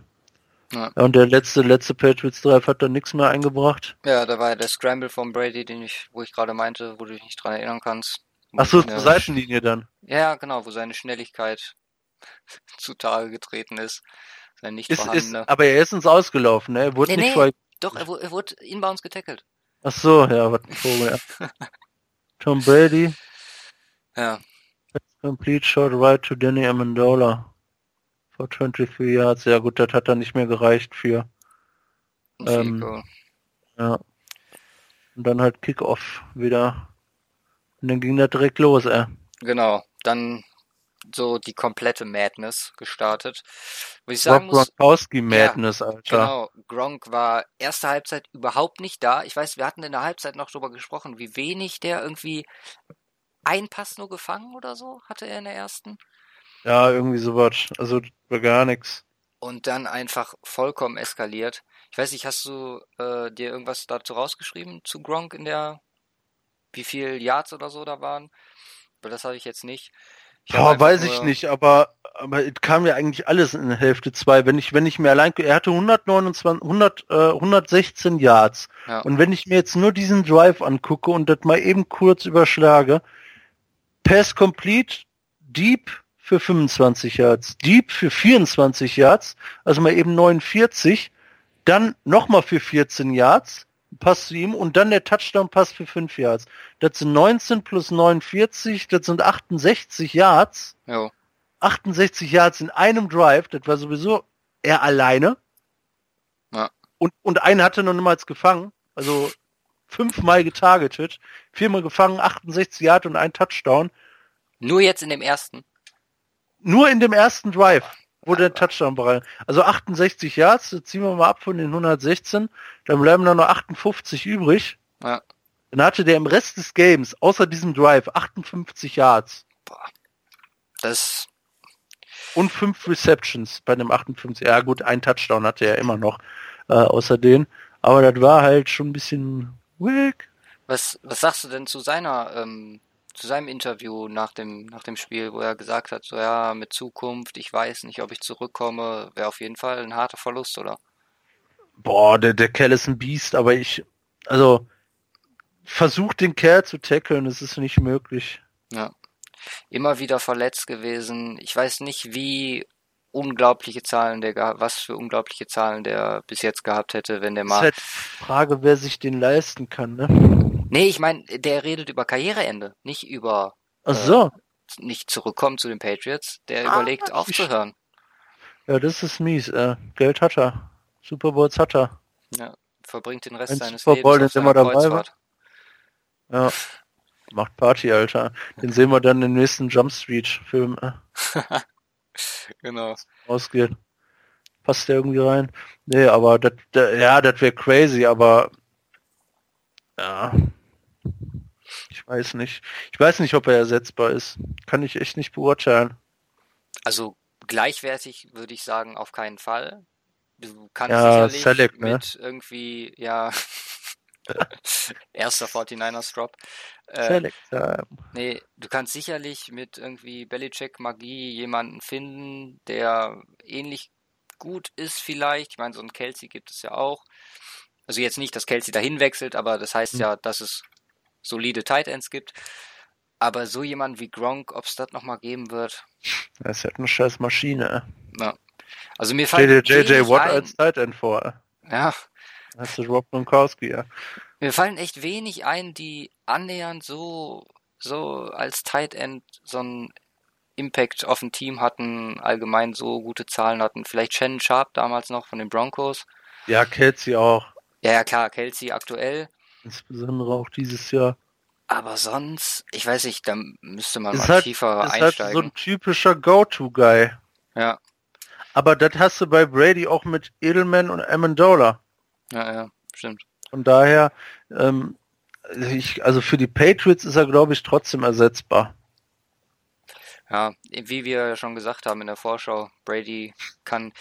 Ja. Und der letzte, letzte Patriots Drive hat dann nichts mehr eingebracht. Ja, da war ja der Scramble von Brady, den ich, wo ich gerade meinte, wo du dich nicht dran erinnern kannst. Ach so, zur Seitenlinie dann. Ja, genau, wo seine Schnelligkeit zutage getreten ist. Sein nicht Ist, ist, aber er ist uns ausgelaufen, ne? Er wurde Nee, nicht nee. Doch, er, er wurde inbounds getackelt. Ach so, ja, was ein Vogel, ja. Tom Brady, Ja, Complete shot right to Danny Amendola. For 23 yards. Ja gut, das hat dann nicht mehr gereicht für. Ähm. Ja. Und dann halt Kickoff wieder. Und dann ging das direkt los, ey. Genau, dann so die komplette Madness gestartet. Wo ich sagen Rob muss, Gronkowski Madness, Alter. genau, Gronk war erste Halbzeit überhaupt nicht da. Ich weiß, wir hatten in der Halbzeit noch drüber gesprochen, wie wenig der irgendwie ein Pass nur gefangen oder so hatte er in der ersten. Ja, irgendwie sowas. Also war gar nichts. Und dann einfach vollkommen eskaliert. Ich weiß nicht, hast du äh, dir irgendwas dazu rausgeschrieben zu Gronk in der, wie viel Yards oder so da waren? Weil das habe ich jetzt nicht. Ich einfach weiß ich nicht, aber aber es kam ja eigentlich alles in der Hälfte 2. Wenn ich wenn ich mir allein er hatte 129 100 äh, 116 Yards Ja. und wenn ich mir jetzt nur diesen Drive angucke und das mal eben kurz überschlage, Pass Complete, Deep für 25 Yards, Deep für 24 Yards, also mal eben 49, dann nochmal für 14 Yards, Pass zu ihm und dann der Touchdown-Pass für 5 Yards. Das sind 19 plus 49, das sind 68 Yards. Jo. 68 Yards in einem Drive, das war sowieso er alleine. Ja. Und, und einen hatte noch niemals gefangen. Also fünfmal getargetet, viermal gefangen, 68 Yards und ein Touchdown. Nur jetzt in dem ersten. Nur in dem ersten Drive wurde der Touchdown bereit. Also 68 Yards, das ziehen wir mal ab von den 116, dann bleiben da nur 58 übrig. Ja. Dann hatte der im Rest des Games, außer diesem Drive, 58 Yards Das, und fünf Receptions bei dem 58. Ja gut, ein Touchdown hatte er immer noch, äh, außer den. Aber das war halt schon ein bisschen wack. was, was sagst du denn zu seiner, ähm, zu seinem Interview nach dem, nach dem Spiel, wo er gesagt hat, so ja, mit Zukunft, ich weiß nicht, ob ich zurückkomme, wäre auf jeden Fall ein harter Verlust, oder? Boah, der, der Kerl ist ein Biest, aber ich, also, versucht den Kerl zu tackeln, es ist nicht möglich. Ja. Immer wieder verletzt gewesen. Ich weiß nicht, wie unglaubliche Zahlen der, was für unglaubliche Zahlen der bis jetzt gehabt hätte, wenn der Ist mal. halt die Frage, wer sich den leisten kann, ne? Nee, ich meine, der redet über Karriereende, nicht über Ach so, nicht zurückkommen zu den Patriots. Der Ah, überlegt aufzuhören. ja, das ist mies. Äh, Geld hat er. Super Bowls hat er. Ja, verbringt den Rest Ein seines Super Bowl, Lebens auf er seiner dabei war? Ja. Macht Party, Alter. Den sehen wir dann im nächsten Jump Street Film äh, Genau. ausgeht. Passt der irgendwie rein? Nee, aber das, ja, das wäre crazy, aber ja. Ich weiß nicht. Ich weiß nicht, ob er ersetzbar ist. Kann ich echt nicht beurteilen. Also gleichwertig würde ich sagen, auf keinen Fall. Du kannst Ja, sicherlich Selleck, ne? mit irgendwie, ja, erster 49ers Drop. Äh, nee, du kannst sicherlich mit irgendwie Belichick Magie jemanden finden, der ähnlich gut ist vielleicht. Ich meine, so ein Kelsey gibt es ja auch. Also jetzt nicht, dass Kelsey dahin wechselt, aber das heißt Hm. ja, dass es solide Tight Ends gibt. Aber so jemand wie Gronk, ob es das nochmal geben wird, Das ist halt eine scheiß Maschine. ja. Also mir fällt JJ wenig Watt ein. als Tight End vor. Ja, Das ist Rob Gronkowski, ja. Mir fallen echt wenig ein, die annähernd so, so als Tight End so einen Impact auf ein Team hatten, allgemein so gute Zahlen hatten. Vielleicht Shannon Sharp damals noch von den Broncos. Ja, Kelsey auch. Ja, ja, klar, Kelsey aktuell. Insbesondere auch dieses Jahr. Aber sonst, ich weiß nicht, da müsste man Ist mal halt- tiefer ist halt einsteigen. so ein typischer Go-To-Guy. Ja, Aber das hast du bei Brady auch mit Edelman und Amendola. ja, ja, stimmt. Von daher, ähm, ich, also für die Patriots ist er, glaube ich, trotzdem ersetzbar. Ja, wie wir schon gesagt haben in der Vorschau, Brady kann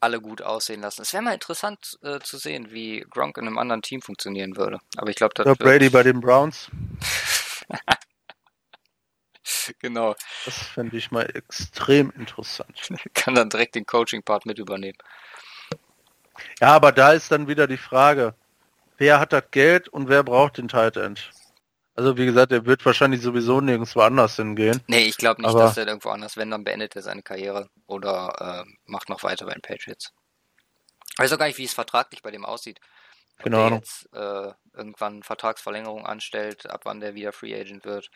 alle gut aussehen lassen. Es wäre mal interessant äh, zu sehen, wie Gronk in einem anderen Team funktionieren würde. Aber ich glaube, wird, Brady bei den Browns. genau, Das fände ich mal extrem interessant. kann dann direkt den Coaching-Part mit übernehmen. Ja, aber da ist dann wieder die Frage, wer hat das Geld und wer braucht den Tight End? Also wie gesagt, er wird wahrscheinlich sowieso nirgendwo anders hingehen. Nee, ich glaube nicht, Aber- dass er irgendwo anders, wenn, dann beendet er seine Karriere oder äh, macht noch weiter bei den Patriots. Ich weiß auch gar nicht, wie es vertraglich bei dem aussieht. Ob Keine der jetzt äh, irgendwann Vertragsverlängerung anstellt, ab wann der wieder Free Agent wird.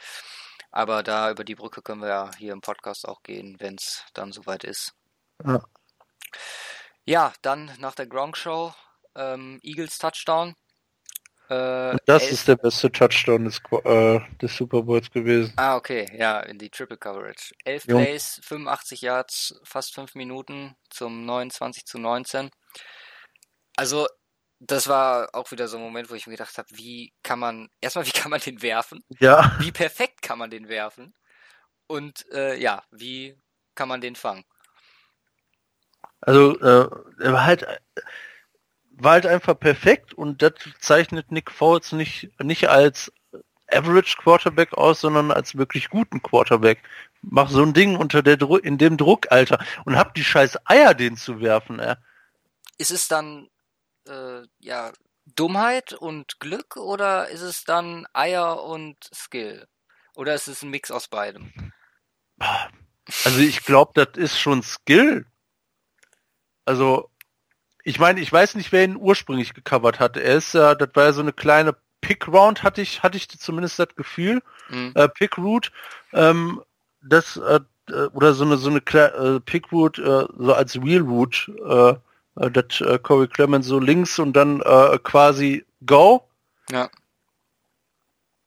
Aber da über die Brücke können wir ja hier im Podcast auch gehen, wenn es dann soweit ist. Ja. Ja, dann nach der Gronk Show ähm, Eagles Touchdown. Äh, das ist der beste Touchdown des, äh, des Super Bowls gewesen. Ah, okay, ja, in die Triple Coverage. 11 Jo. Plays, 85 Yards, fast 5 Minuten zum 29 zu 19. Also, das war auch wieder so ein Moment, wo ich mir gedacht habe, wie kann man, erstmal, wie kann man den werfen? Ja, Wie perfekt kann man den werfen? Und äh, ja, wie kann man den fangen? also äh, er war halt war halt einfach perfekt und das zeichnet Nick Foles nicht nicht als Average Quarterback aus, sondern als wirklich guten Quarterback. Mach so ein Ding unter der Dru in dem Druck, Alter, und hab die scheiß Eier, den zu werfen, ey. Ist es dann, äh, ja, Dummheit und Glück oder ist es dann Eier und Skill? Oder ist es ein Mix aus beidem? Also ich glaube, das ist schon Skill. Also, ich meine, ich weiß nicht, wer ihn ursprünglich gecovert hat. Er ist ja, das war ja so eine kleine Pick-Round, hatte ich, hatte ich zumindest das Gefühl. Mhm. Äh, Pick-Root. Ähm, das, äh, äh oder so eine, so eine äh, Pick-Root, äh, so als Wheel-Root, äh, äh, das äh, Corey Clemens so links und dann äh, quasi Go. Ja.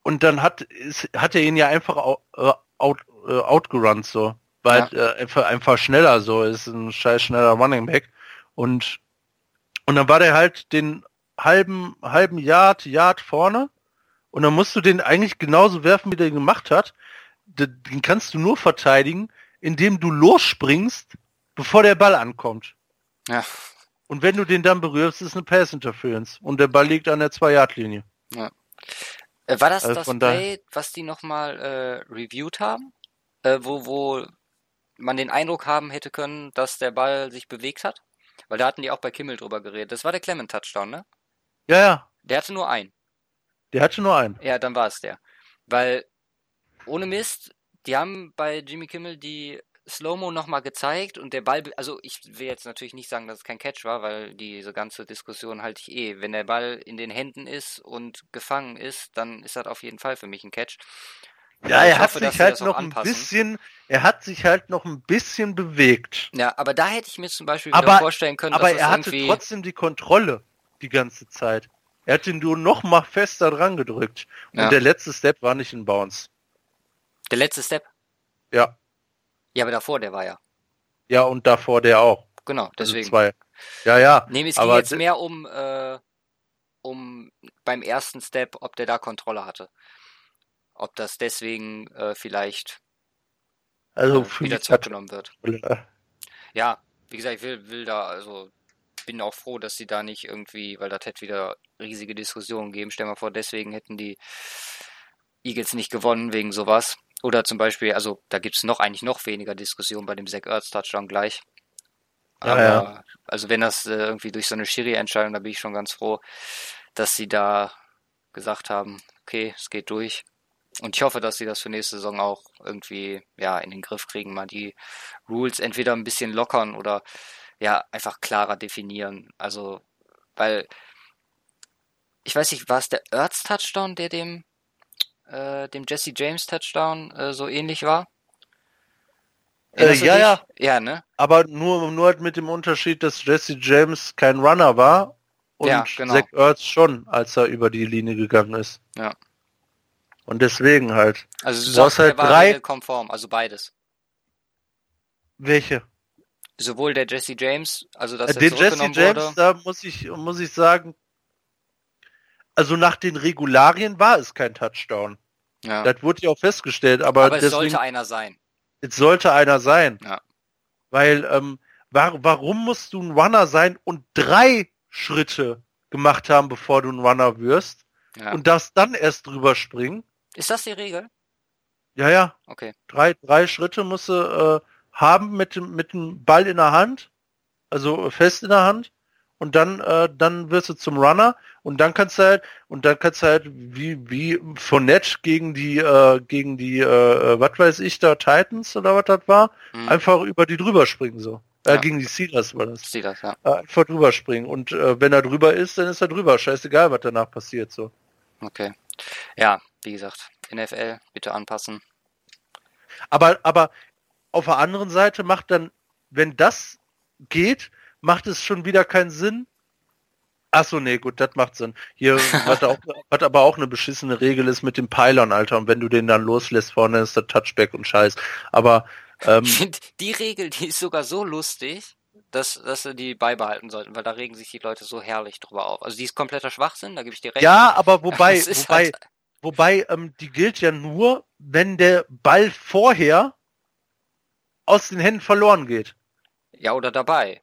Und dann hat, ist, hat er ihn ja einfach out, äh, out, äh, outgerannt so. Weil ja. äh, einfach, einfach schneller so ist ein scheiß schneller Running Back. Und, und dann war der halt den halben, halben Yard, Yard vorne. Und dann musst du den eigentlich genauso werfen, wie der gemacht hat. Den kannst du nur verteidigen, indem du losspringst, bevor der Ball ankommt. Ja. Und wenn du den dann berührst, ist eine Pass Interference. Und der Ball liegt an der 2-Yard-Linie. Ja. Äh, war das also das Play, was die nochmal äh, reviewed haben? Äh, wo, wo man den Eindruck haben hätte können, dass der Ball sich bewegt hat? Weil da hatten die auch bei Kimmel drüber geredet. Das war der Clement Touchdown, ne? Ja, ja. Der hatte nur einen. Der hatte nur einen. Ja, dann war es der. Weil, ohne Mist, die haben bei Jimmy Kimmel die Slow-Mo nochmal gezeigt und der Ball, also ich will jetzt natürlich nicht sagen, dass es kein Catch war, weil diese ganze Diskussion halte ich eh. Wenn der Ball in den Händen ist und gefangen ist, dann ist das auf jeden Fall für mich ein Catch. Ja, er hat sich halt noch ein bisschen, er hat sich halt noch ein bisschen bewegt. Ja, aber da hätte ich mir zum Beispiel aber, vorstellen können, aber er hatte trotzdem die Kontrolle die ganze Zeit. Er hat ihn nur noch mal fester dran gedrückt. Und ja. der letzte Step war nicht in Bounce. Der letzte Step? Ja. Ja, aber davor, der war ja. Ja, und davor der auch. Genau, also deswegen. Also zwei. Ja, ja. Nee, es ging jetzt mehr um, äh, um beim ersten Step, ob der da Kontrolle hatte. Ob das deswegen äh, vielleicht also äh, wieder zurückgenommen wird. Ja, wie gesagt, ich will, will da, also bin auch froh, dass sie da nicht irgendwie, weil das hätte wieder riesige Diskussionen geben. Stell mal vor, deswegen hätten die Eagles nicht gewonnen wegen sowas. Oder zum Beispiel, also da gibt es noch eigentlich noch weniger Diskussion bei dem Zach Ertz Touchdown gleich. Aber, ja, ja. also wenn das äh, irgendwie durch so eine Schiri-Entscheidung, da bin ich schon ganz froh, dass sie da gesagt haben, okay, es geht durch. Und ich hoffe, dass sie das für nächste Saison auch irgendwie, ja, in den Griff kriegen, mal die Rules entweder ein bisschen lockern oder, ja, einfach klarer definieren. Also, weil, ich weiß nicht, war es der Ertz Touchdown, der dem äh, dem Jesse James Touchdown äh, so ähnlich war? Äh, ja, ja. Ja, ne? Aber nur, nur halt mit dem Unterschied, dass Jesse James kein Runner war und ja, genau. Zach Ertz schon, als er über die Linie gegangen ist. Ja. Und deswegen halt. Also du sagst, halt drei konform, also beides. Welche? Sowohl der Jesse James, also dass äh, den Jesse James, wurde. da muss ich muss ich sagen, also nach den Regularien war es kein Touchdown. Ja. Das wurde ja auch festgestellt, aber, aber es deswegen, sollte einer sein. Es sollte einer sein. Ja. Weil, ähm, war, warum musst du ein Runner sein und drei Schritte gemacht haben, bevor du ein Runner wirst ja. und das dann erst drüber springen? Ist das die Regel? Ja, ja. Okay. Drei, drei Schritte musst du äh, haben mit dem, mit dem Ball in der Hand, also fest in der Hand und dann, äh, dann wirst du zum Runner und dann kannst du halt, und dann kannst du halt wie, wie Fournette gegen die, äh, gegen die, äh, was weiß ich da, Titans oder was das war, mhm. einfach über die drüber springen so. Äh, ja. gegen die Steelers war das. Steelers, ja. Äh, einfach drüber springen. Und äh, wenn er drüber ist, dann ist er drüber. Scheißegal, was danach passiert so. Okay. Ja, wie gesagt, NFL bitte anpassen. Aber, aber auf der anderen Seite macht dann, wenn das geht, macht es schon wieder keinen Sinn. Ach so, nee, gut, das macht Sinn. Hier hat, auch, hat aber auch eine beschissene Regel ist mit dem Pylon, Alter. Und wenn du den dann loslässt, vorne ist der Touchback und Scheiß. Aber ähm, die Regel, die ist sogar so lustig, dass, dass sie die beibehalten sollten, weil da regen sich die Leute so herrlich drüber auf. Also die ist kompletter Schwachsinn, da gebe ich dir recht. Ja, aber wobei, wobei, halt... wobei, ähm, die gilt ja nur, wenn der Ball vorher aus den Händen verloren geht. Ja, oder dabei.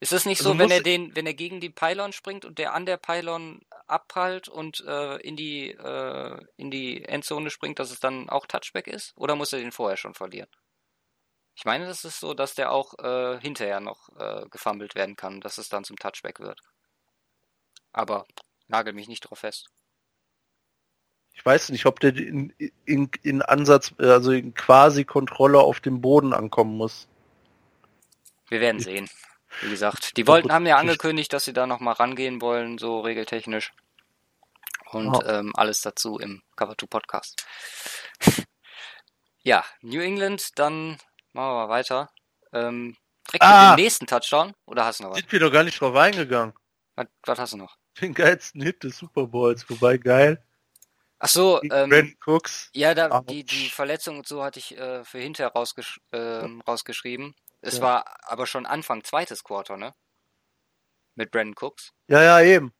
Ist es nicht also so, wenn er den, wenn er gegen die Pylon springt und der an der Pylon abprallt und äh, in die äh, in die Endzone springt, dass es dann auch Touchback ist? Oder muss er den vorher schon verlieren? Ich meine, das ist so, dass der auch äh, hinterher noch äh, gefummelt werden kann, dass es dann zum Touchback wird. Aber nagel mich nicht drauf fest. Ich weiß nicht, ob der in, in, in Ansatz, also in quasi Kontrolle auf dem Boden ankommen muss. Wir werden sehen. Wie gesagt, die wollten, haben ja angekündigt, dass sie da nochmal rangehen wollen, so regeltechnisch. Und Oh. ähm, alles dazu im Cover 2 Podcast. ja, New England, dann machen wir mal weiter. Ähm, direkt Ah. mit dem nächsten Touchdown. Oder hast du noch was? Sind wir doch gar nicht drauf eingegangen. Was, was hast du noch? Den geilsten Hit des Super Bowls, wobei geil. Ach so, ähm, Brandon Cooks. Ja, da, die, die Verletzung und so hatte ich äh, für hinterher rausgesch ähm, rausgeschrieben. Es Ja. war aber schon Anfang zweites Quarter, ne? Mit Brandon Cooks. Ja, ja, eben.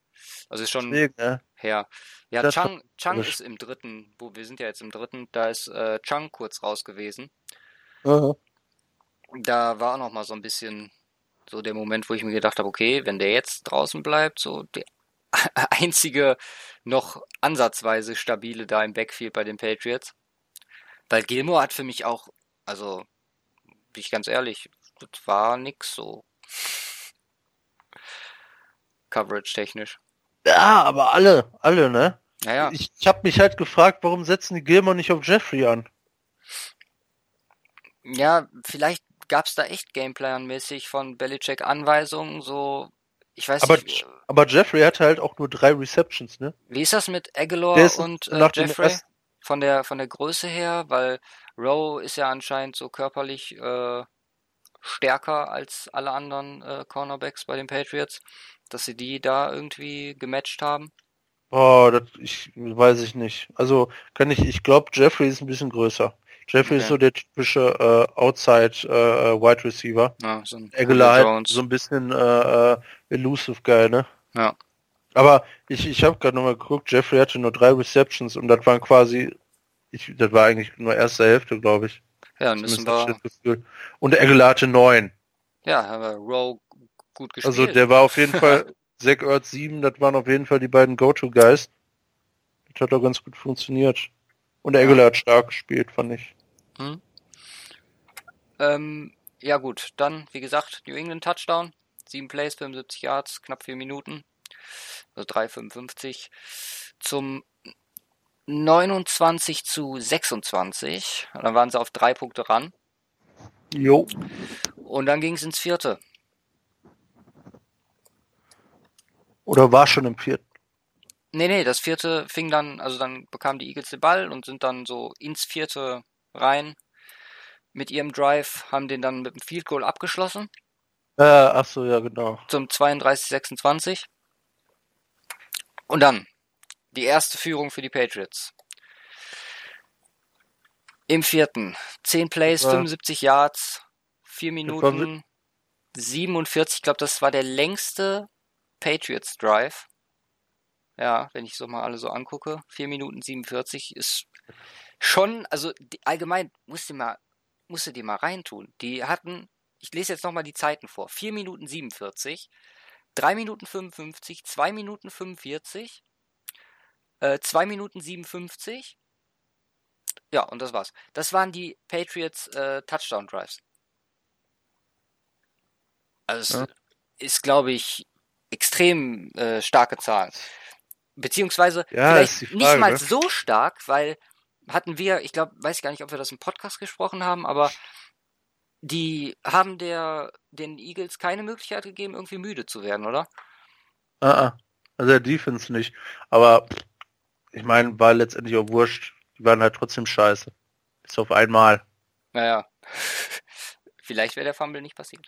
Also ist schon Deswegen, ne? her. Ja, Das Chang, Chang ist im dritten, wo wir sind ja jetzt im dritten, da ist äh, Chang kurz raus gewesen. Aha. Da war auch noch mal so ein bisschen so der Moment, wo ich mir gedacht habe, okay, wenn der jetzt draußen bleibt, so der einzige noch ansatzweise stabile da im Backfield bei den Patriots. Weil Gilmore hat für mich auch, also bin ich ganz ehrlich, das war nix so Coverage technisch. Ja, aber alle, alle, ne? Naja, Ich, ich habe mich halt gefragt, warum setzen die Gilmore nicht auf Jeffrey an? ja, vielleicht gab's da echt Gameplan-mäßig von Belichick Anweisungen, so, ich weiß Aber, nicht, aber Jeffrey hatte halt auch nur drei Receptions, ne? Wie ist das mit Aguilar ist und äh, Jeffrey? Von der von der Größe her, weil Rowe ist ja anscheinend so körperlich äh, stärker als alle anderen äh, Cornerbacks bei den Patriots, dass sie die da irgendwie gematcht haben. Oh, das ich weiß ich nicht. Also kann ich, ich glaube Jeffrey ist ein bisschen größer. Jeffrey ist Okay. so der typische äh, Outside äh, Wide Receiver. Ja, so ein Aguilar halt so ein bisschen äh, äh, elusive Guy, ne? Ja. Aber ich, ich habe gerade nochmal geguckt, Jeffrey hatte nur drei Receptions und das waren quasi, ich, das war eigentlich nur erste Hälfte, glaube ich. Ja, müssen wir. Und Aguilar hatte neun. ja, haben wir Rowe gut gespielt. Also der war auf jeden Fall Zach Ertz 7, das waren auf jeden Fall die beiden Go-To-Guys. Das hat auch ganz gut funktioniert. Und Aguilar hat stark gespielt, fand ich. Ähm, ja gut, dann, wie gesagt, New England Touchdown. Sieben Plays, 75 Yards, knapp vier Minuten. Also 3,55. Zum 29 zu 26. Und dann waren sie auf drei Punkte ran. Jo. Und dann ging es ins vierte. Oder war schon im vierten. Nee, nee, das vierte fing dann, also dann bekamen die Eagles den Ball und sind dann so ins vierte rein mit ihrem Drive, haben den dann mit dem Field Goal abgeschlossen. Äh, ach so, ja, genau. zum 32-26. Und dann die erste Führung für die Patriots. Im vierten. 10 Plays, war- 75 Yards, 4 war Minuten, 47. Ich glaube, das war der längste Patriots Drive. Ja, wenn ich so mal alle so angucke. 4 Minuten 47 ist schon, also die, allgemein, musst du mal, musst du dir mal reintun. Die hatten, ich lese jetzt nochmal die Zeiten vor. 4 Minuten 47, 3 Minuten 55, 2 Minuten 45, äh, 2 Minuten 57. Ja, und das war's. Das waren die Patriots äh, Touchdown Drives. Also Ja. es ist, glaube ich, extrem äh, starke Zahlen. Beziehungsweise Ja, vielleicht die nicht Frage, mal ne? so stark, weil hatten wir, ich glaube, weiß gar nicht, ob wir das im Podcast gesprochen haben, aber die haben der den Eagles keine Möglichkeit gegeben, irgendwie müde zu werden, oder? Ah, ah. Also der Defense nicht. Aber ich meine, war letztendlich auch wurscht. Die waren halt trotzdem scheiße. Bis auf einmal. Naja. Vielleicht wäre der Fumble nicht passiert.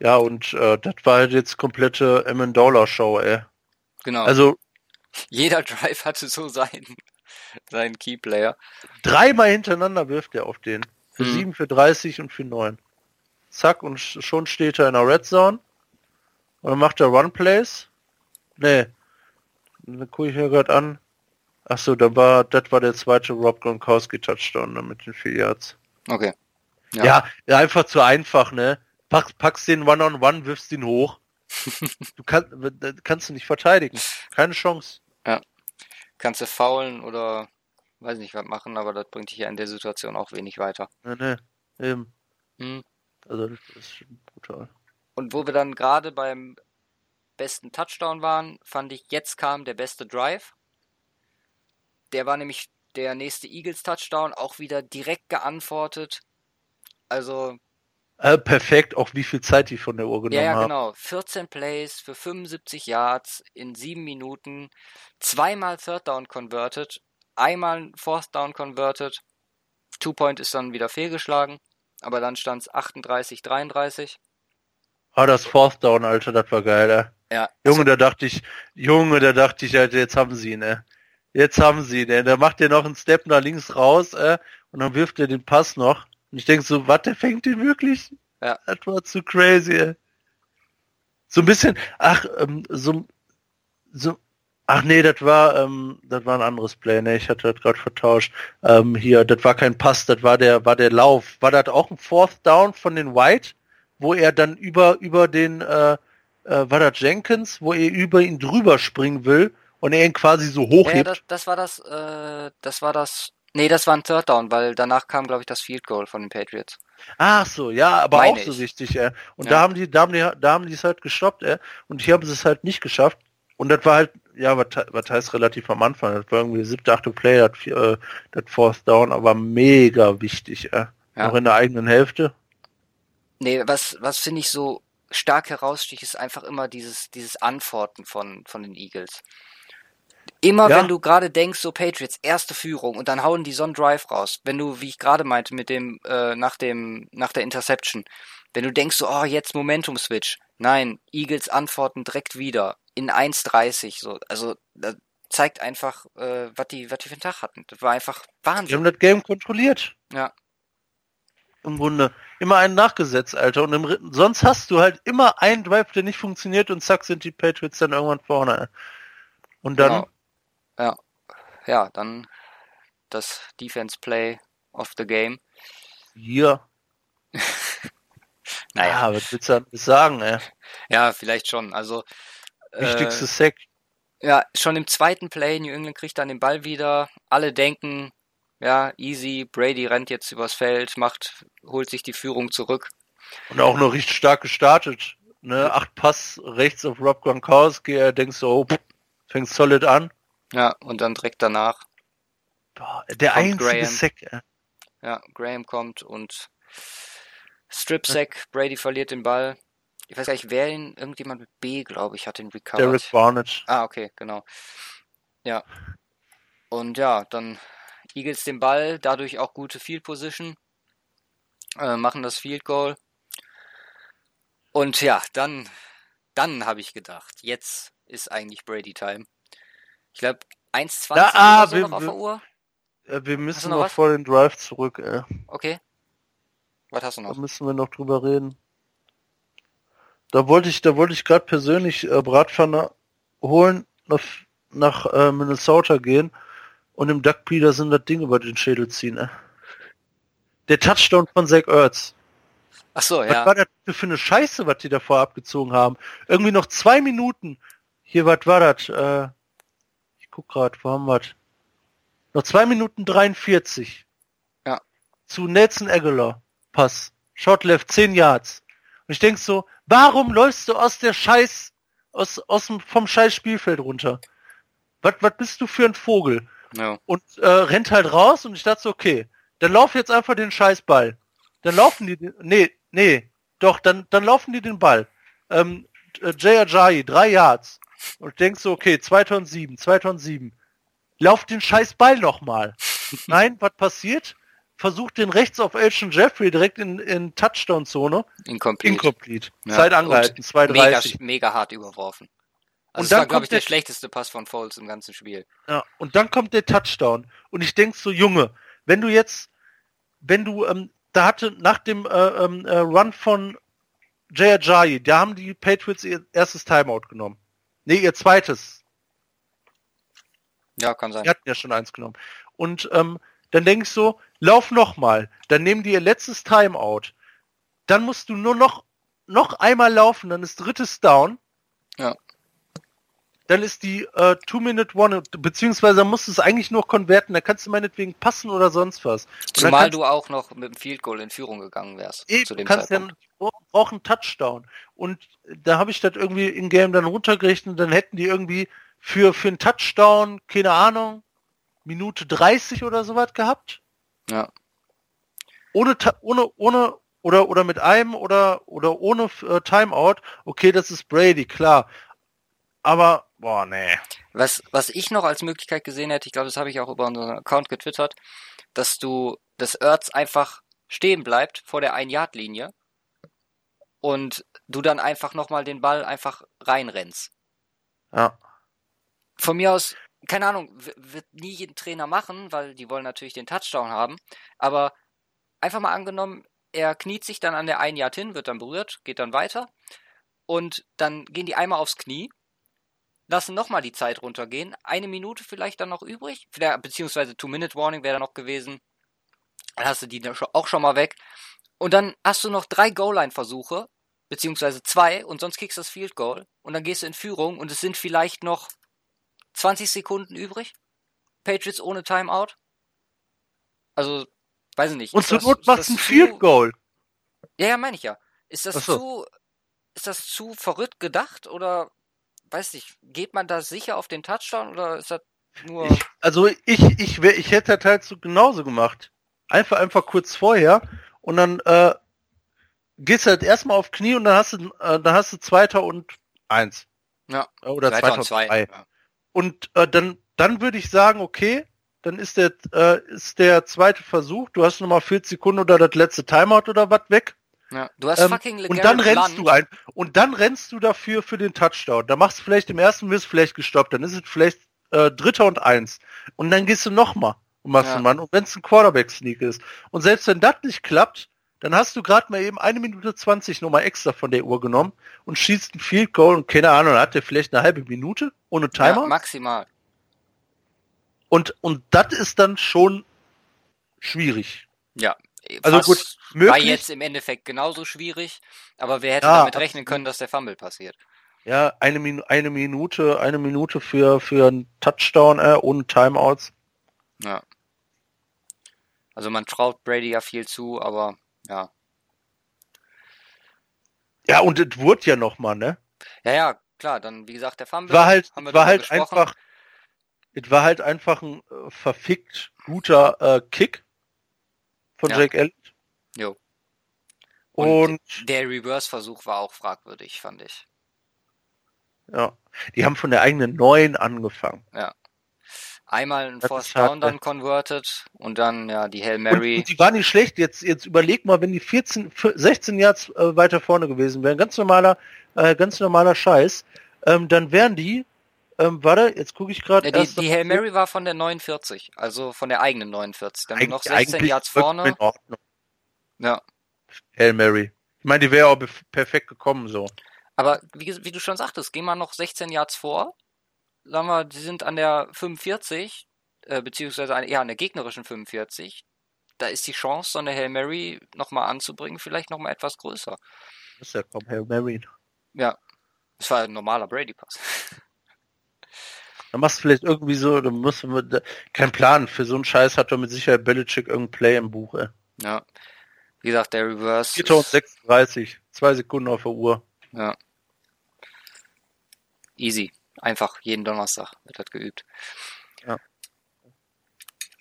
Ja, und äh, das war halt jetzt komplette Amendola-Show, ey. Genau. Also Jeder Drive hatte so seinen, seinen Keyplayer. dreimal hintereinander wirft er auf den. Für Mhm. 7, für 30 und für 9. Zack, und sch- schon steht er in der Red Zone. Und dann macht er Run-Plays. Nee. Dann gucke ich mir gerade an. Ach so, da war, das war der zweite Rob Gronkowski Touchdown ne, mit den vier Yards. Okay. Ja. Ja. ja, einfach zu einfach, ne? Pack, packst den One-on-One, wirfst ihn hoch. du kann, äh, kannst du nicht verteidigen. Keine Chance. Kannst du faulen oder weiß nicht was machen, aber das bringt dich ja in der Situation auch wenig weiter. Ne, ne. Eben. Hm. Also das ist brutal. Und wo wir dann gerade beim besten Touchdown waren, fand ich, jetzt kam der beste Drive. der war nämlich der nächste Eagles-Touchdown, auch wieder direkt geantwortet. Also. Äh, perfekt, auch wie viel Zeit die von der Uhr genommen Ja, ja, haben. genau. 14 Plays für 75 Yards in 7 Minuten. Zweimal Third Down converted. Einmal Fourth Down converted. Two Point ist dann wieder fehlgeschlagen. Aber dann stand es 38, 33. Ah, das Fourth Down, Alter, das war geil, ey. Ja. Junge, da dachte ich, Junge, da dachte ich, Alter, jetzt haben sie ihn, ey. Jetzt haben sie ihn, ey. Da macht er noch einen Step nach links raus, ey, und dann wirft er den Pass noch. Und ich denke so, was, der fängt den wirklich? Ja. Das war zu crazy, ey. So ein bisschen, ach, ähm, so, so, ach nee, das war, ähm, das war ein anderes Play, ne, ich hatte das gerade vertauscht. Ähm, hier, das war kein Pass, das war der, war der Lauf. War das auch ein Fourth Down von den White, wo er dann über, über den, äh, äh, war das Jenkins, wo er über ihn drüber springen will und er ihn quasi so Ja, hochhebt? das, das war das, äh, das war das. Nee, das war ein Third Down, weil danach kam, glaube ich, das Field Goal von den Patriots. Ach so, ja, aber Meine auch so ich. wichtig, ey. Und Ja. da haben die, da haben die, da haben die es halt gestoppt, ey. Und hier haben sie es halt nicht geschafft. Und das war halt, ja, was, was heißt relativ am Anfang? Das war irgendwie siebte, achte Play, das, äh, das Fourth Down, aber mega wichtig, ey. Ja. Noch in der eigenen Hälfte. Nee, was, was finde ich so stark heraussticht, ist einfach immer dieses, dieses Antworten von, von den Eagles. Immer Ja. wenn du gerade denkst, so Patriots, erste Führung und dann hauen die so einen Drive raus. Wenn du, wie ich gerade meinte, mit dem, äh, nach dem, nach der Interception, wenn du denkst so, oh, jetzt Momentum Switch. Nein, Eagles antworten direkt wieder in 1,30, so. Also, das zeigt einfach, äh, was die, was die für einen Tag hatten. Das war einfach Die Wahnsinn. haben das Game kontrolliert. Ja. Im Grunde. Immer einen nachgesetzt, Alter. Und im, Ri- sonst hast du halt immer einen Drive, der nicht funktioniert und zack sind die Patriots dann irgendwann vorne. Und dann, Genau. Ja. Ja, dann das Defense Play of the Game. hier. Naja. Ja, was willst du sagen, ey? Ja, vielleicht schon. Also Wichtigste äh, Sack. ja, schon im zweiten Play, New England kriegt dann den Ball wieder. Alle denken, ja, easy, Brady rennt jetzt übers Feld, macht, holt sich die Führung zurück. Und auch noch richtig stark gestartet. Ne? Acht Pass rechts auf Rob Gronkowski. Er denkst so, oh, fängt solid an. Ja, und dann direkt danach, Boah, der einzige Graham. Sack. ja, Graham kommt und Strip Sack, Brady verliert den Ball. Ich weiß gar nicht, wer ihn, irgendjemand mit B, glaube ich, hat ihn recovered. Derek Barnett. Ah, okay, genau. Ja. Und ja, dann Eagles den Ball, dadurch auch gute Field Position, äh, machen das Field Goal. Und ja, dann, dann habe ich gedacht, jetzt ist eigentlich Brady Time. Ich glaube, 1,20 Ja, ah, so wir- noch auf der Uhr. Äh, wir müssen noch noch vor den Drive zurück. Ey. Okay. Was hast du Da noch? müssen wir noch drüber reden. Da wollte ich, da wollte ich gerade persönlich äh, Bratpfanne holen, nach, nach äh, Minnesota gehen und im Doug Peterson das Ding über den Schädel ziehen. Ey. Der Touchdown von Zach Ertz. Ach so, Was ja. war das für eine Scheiße, was die davor abgezogen haben? Irgendwie noch zwei Minuten. Hier, was war das? Äh, ich guck gerade, wo haben wir? Noch zwei Minuten 43. Ja. Zu Nelson Aguilar. Pass. Shot left, 10 Yards. Und ich denk so, warum läufst du aus der Scheiß, aus, aus dem, vom Scheiß Spielfeld runter? Was, was bist du für ein Vogel? ja. und äh, rennt halt raus und ich dachte so, okay, dann lauf jetzt einfach den Scheißball. Dann laufen die, nee, nee, doch, dann, dann laufen die den Ball. Ähm, äh, Jay Ajayi, drei Yards. Und ich denk so, okay, 2007, 2007. Lauf den Scheißball nochmal. Nein, was passiert? Versucht den rechts auf Elton Jeffrey direkt in, in Touchdown-Zone. Incomplete. Incomplete. Ja, Zeit angehalten, und 2,30. Mega, mega hart überworfen. Also Und das dann war, glaube ich, der der- schlechteste Pass von Foles im ganzen Spiel. Ja, und dann kommt der Touchdown. Und ich denk so, Junge, wenn du jetzt, wenn du, ähm, da hatte nach dem äh, ähm, äh, Run von Jay Ajayi, da haben die Patriots ihr erstes Timeout genommen. Nee, ihr zweites. Ja, kann sein. Die hatten ja schon eins genommen. Und ähm, dann denk ich so, lauf nochmal. Dann nehmen die ihr letztes Timeout. Dann musst du nur noch, noch einmal laufen, dann ist drittes Down. Ja. Dann ist die äh, Two-Minute-One, beziehungsweise musst du es eigentlich nur konverten, da kannst du meinetwegen passen oder sonst was. Zumal kannst du auch noch mit dem Field Goal in Führung gegangen wärst. Eben, zu du dem kannst ja Zeitpunkt. brauchen einen Touchdown. Und da habe ich das irgendwie in Game dann runtergerechnet, dann hätten die irgendwie für, für einen Touchdown, keine Ahnung, Minute 30 oder sowas gehabt. Ja. Ohne, ohne, ohne, oder, oder mit einem oder, oder ohne äh, Timeout. Okay, das ist Brady, klar. Aber, boah, nee. Was, was ich noch als Möglichkeit gesehen hätte, ich glaube, das habe ich auch über unseren Account getwittert, dass du, dass Ertz einfach stehen bleibt vor der Ein-Yard-Linie und du dann einfach nochmal den Ball einfach reinrennst. Ja. Von mir aus, keine Ahnung, wird nie jeden Trainer machen, weil die wollen natürlich den Touchdown haben, aber einfach mal angenommen, er kniet sich dann an der ein Yard hin, wird dann berührt, geht dann weiter. Und dann gehen die einmal aufs Knie, lassen nochmal die Zeit runtergehen, eine Minute vielleicht dann noch übrig, beziehungsweise Two-Minute-Warning wäre dann noch gewesen, dann hast du die auch schon mal weg. Und dann hast du noch drei Goal-Line-Versuche, beziehungsweise zwei und sonst kriegst du das Field Goal. Und dann gehst du in Führung und es sind vielleicht noch 20 Sekunden übrig. Patriots ohne Timeout. Also, weiß ich nicht. Und zur Not du ein Field Goal. Ja, ja, meine ich ja. Ist das so. zu, ist das zu verrückt gedacht oder, weiß nicht, geht man da sicher auf den Touchdown oder ist das nur, Ich, also ich, ich, wär, ich hätte das halt so genauso gemacht. Einfach, einfach kurz vorher und dann äh, gehst du halt erstmal auf Knie und dann hast du, äh, dann hast du Zweiter und eins. Ja. Oder Zweiter Zweiter und zwei. Ja. Und äh, dann, dann würde ich sagen, okay, dann ist der, äh, ist der zweite Versuch, du hast nochmal 40 Sekunden oder das letzte Timeout oder was weg. ja. Du hast Ähm, fucking und LeGarrette dann rennst Blunt. du ein. Und dann rennst du dafür für den Touchdown. Da machst du vielleicht im ersten wirst vielleicht gestoppt. Dann ist es vielleicht äh, Dritter und Eins. Und dann gehst du nochmal und machst Ja. einen Mann. Und wenn es ein Quarterback-Sneak ist. Und selbst wenn das nicht klappt, dann hast du gerade mal eben eine Minute 20 nochmal extra von der Uhr genommen und schießt ein Field Goal und keine Ahnung, hat der vielleicht eine halbe Minute ohne Ja, Timer. maximal. und, und das ist dann schon schwierig. Ja. Also gut, War möglich. jetzt im Endeffekt genauso schwierig, aber wer hätte Ja, damit rechnen können, dass der Fumble passiert? Ja, eine, Min eine Minute, eine Minute für, für einen Touchdown äh, ohne Timeouts. Ja. Also man traut Brady ja viel zu, aber ja. Ja, und es wurde ja nochmal, ne? Ja, ja, klar, dann wie gesagt der Fumble. War halt, war halt gesprochen. einfach, es war halt einfach ein äh, verfickt guter äh, Kick von Ja. Jake Elliott. Jo. Und, Der Reverse-Versuch war auch fragwürdig, fand ich. ja, die haben von der eigenen neuen angefangen. Einmal ein Force Down dann converted und dann ja die Hail Und, Mary. und die waren nicht schlecht. Jetzt, jetzt überleg mal, wenn die 14, 16 Yards äh, weiter vorne gewesen wären, ganz normaler, äh, ganz normaler Scheiß, ähm, dann wären die, ähm, warte, jetzt gucke ich gerade. Ja, die, die Hail Mary war von der 49, also von der eigenen 49. Dann noch 16 Yards vorne. Ja. Hail Mary. Ich meine, die wäre auch perfekt gekommen so. Aber wie, wie du schon sagtest, geh mal noch 16 Yards vor. Sagen wir, die sind an der 45, äh, beziehungsweise an, ja, an der gegnerischen 45. Da ist die Chance, so eine Hail Mary nochmal anzubringen, vielleicht nochmal etwas größer. Das ist ja kaum Hail Mary. Ja. Das war ein normaler Brady-Pass. Dann machst du vielleicht irgendwie so, dann musst du, da- kein Plan, für so einen Scheiß hat doch mit Sicherheit Belichick irgendein Play im Buch, ey. Ja. Wie gesagt, der Reverse. 4036, zwei Sekunden auf der Uhr. Ja. Easy. Einfach jeden Donnerstag wird das geübt. Ja.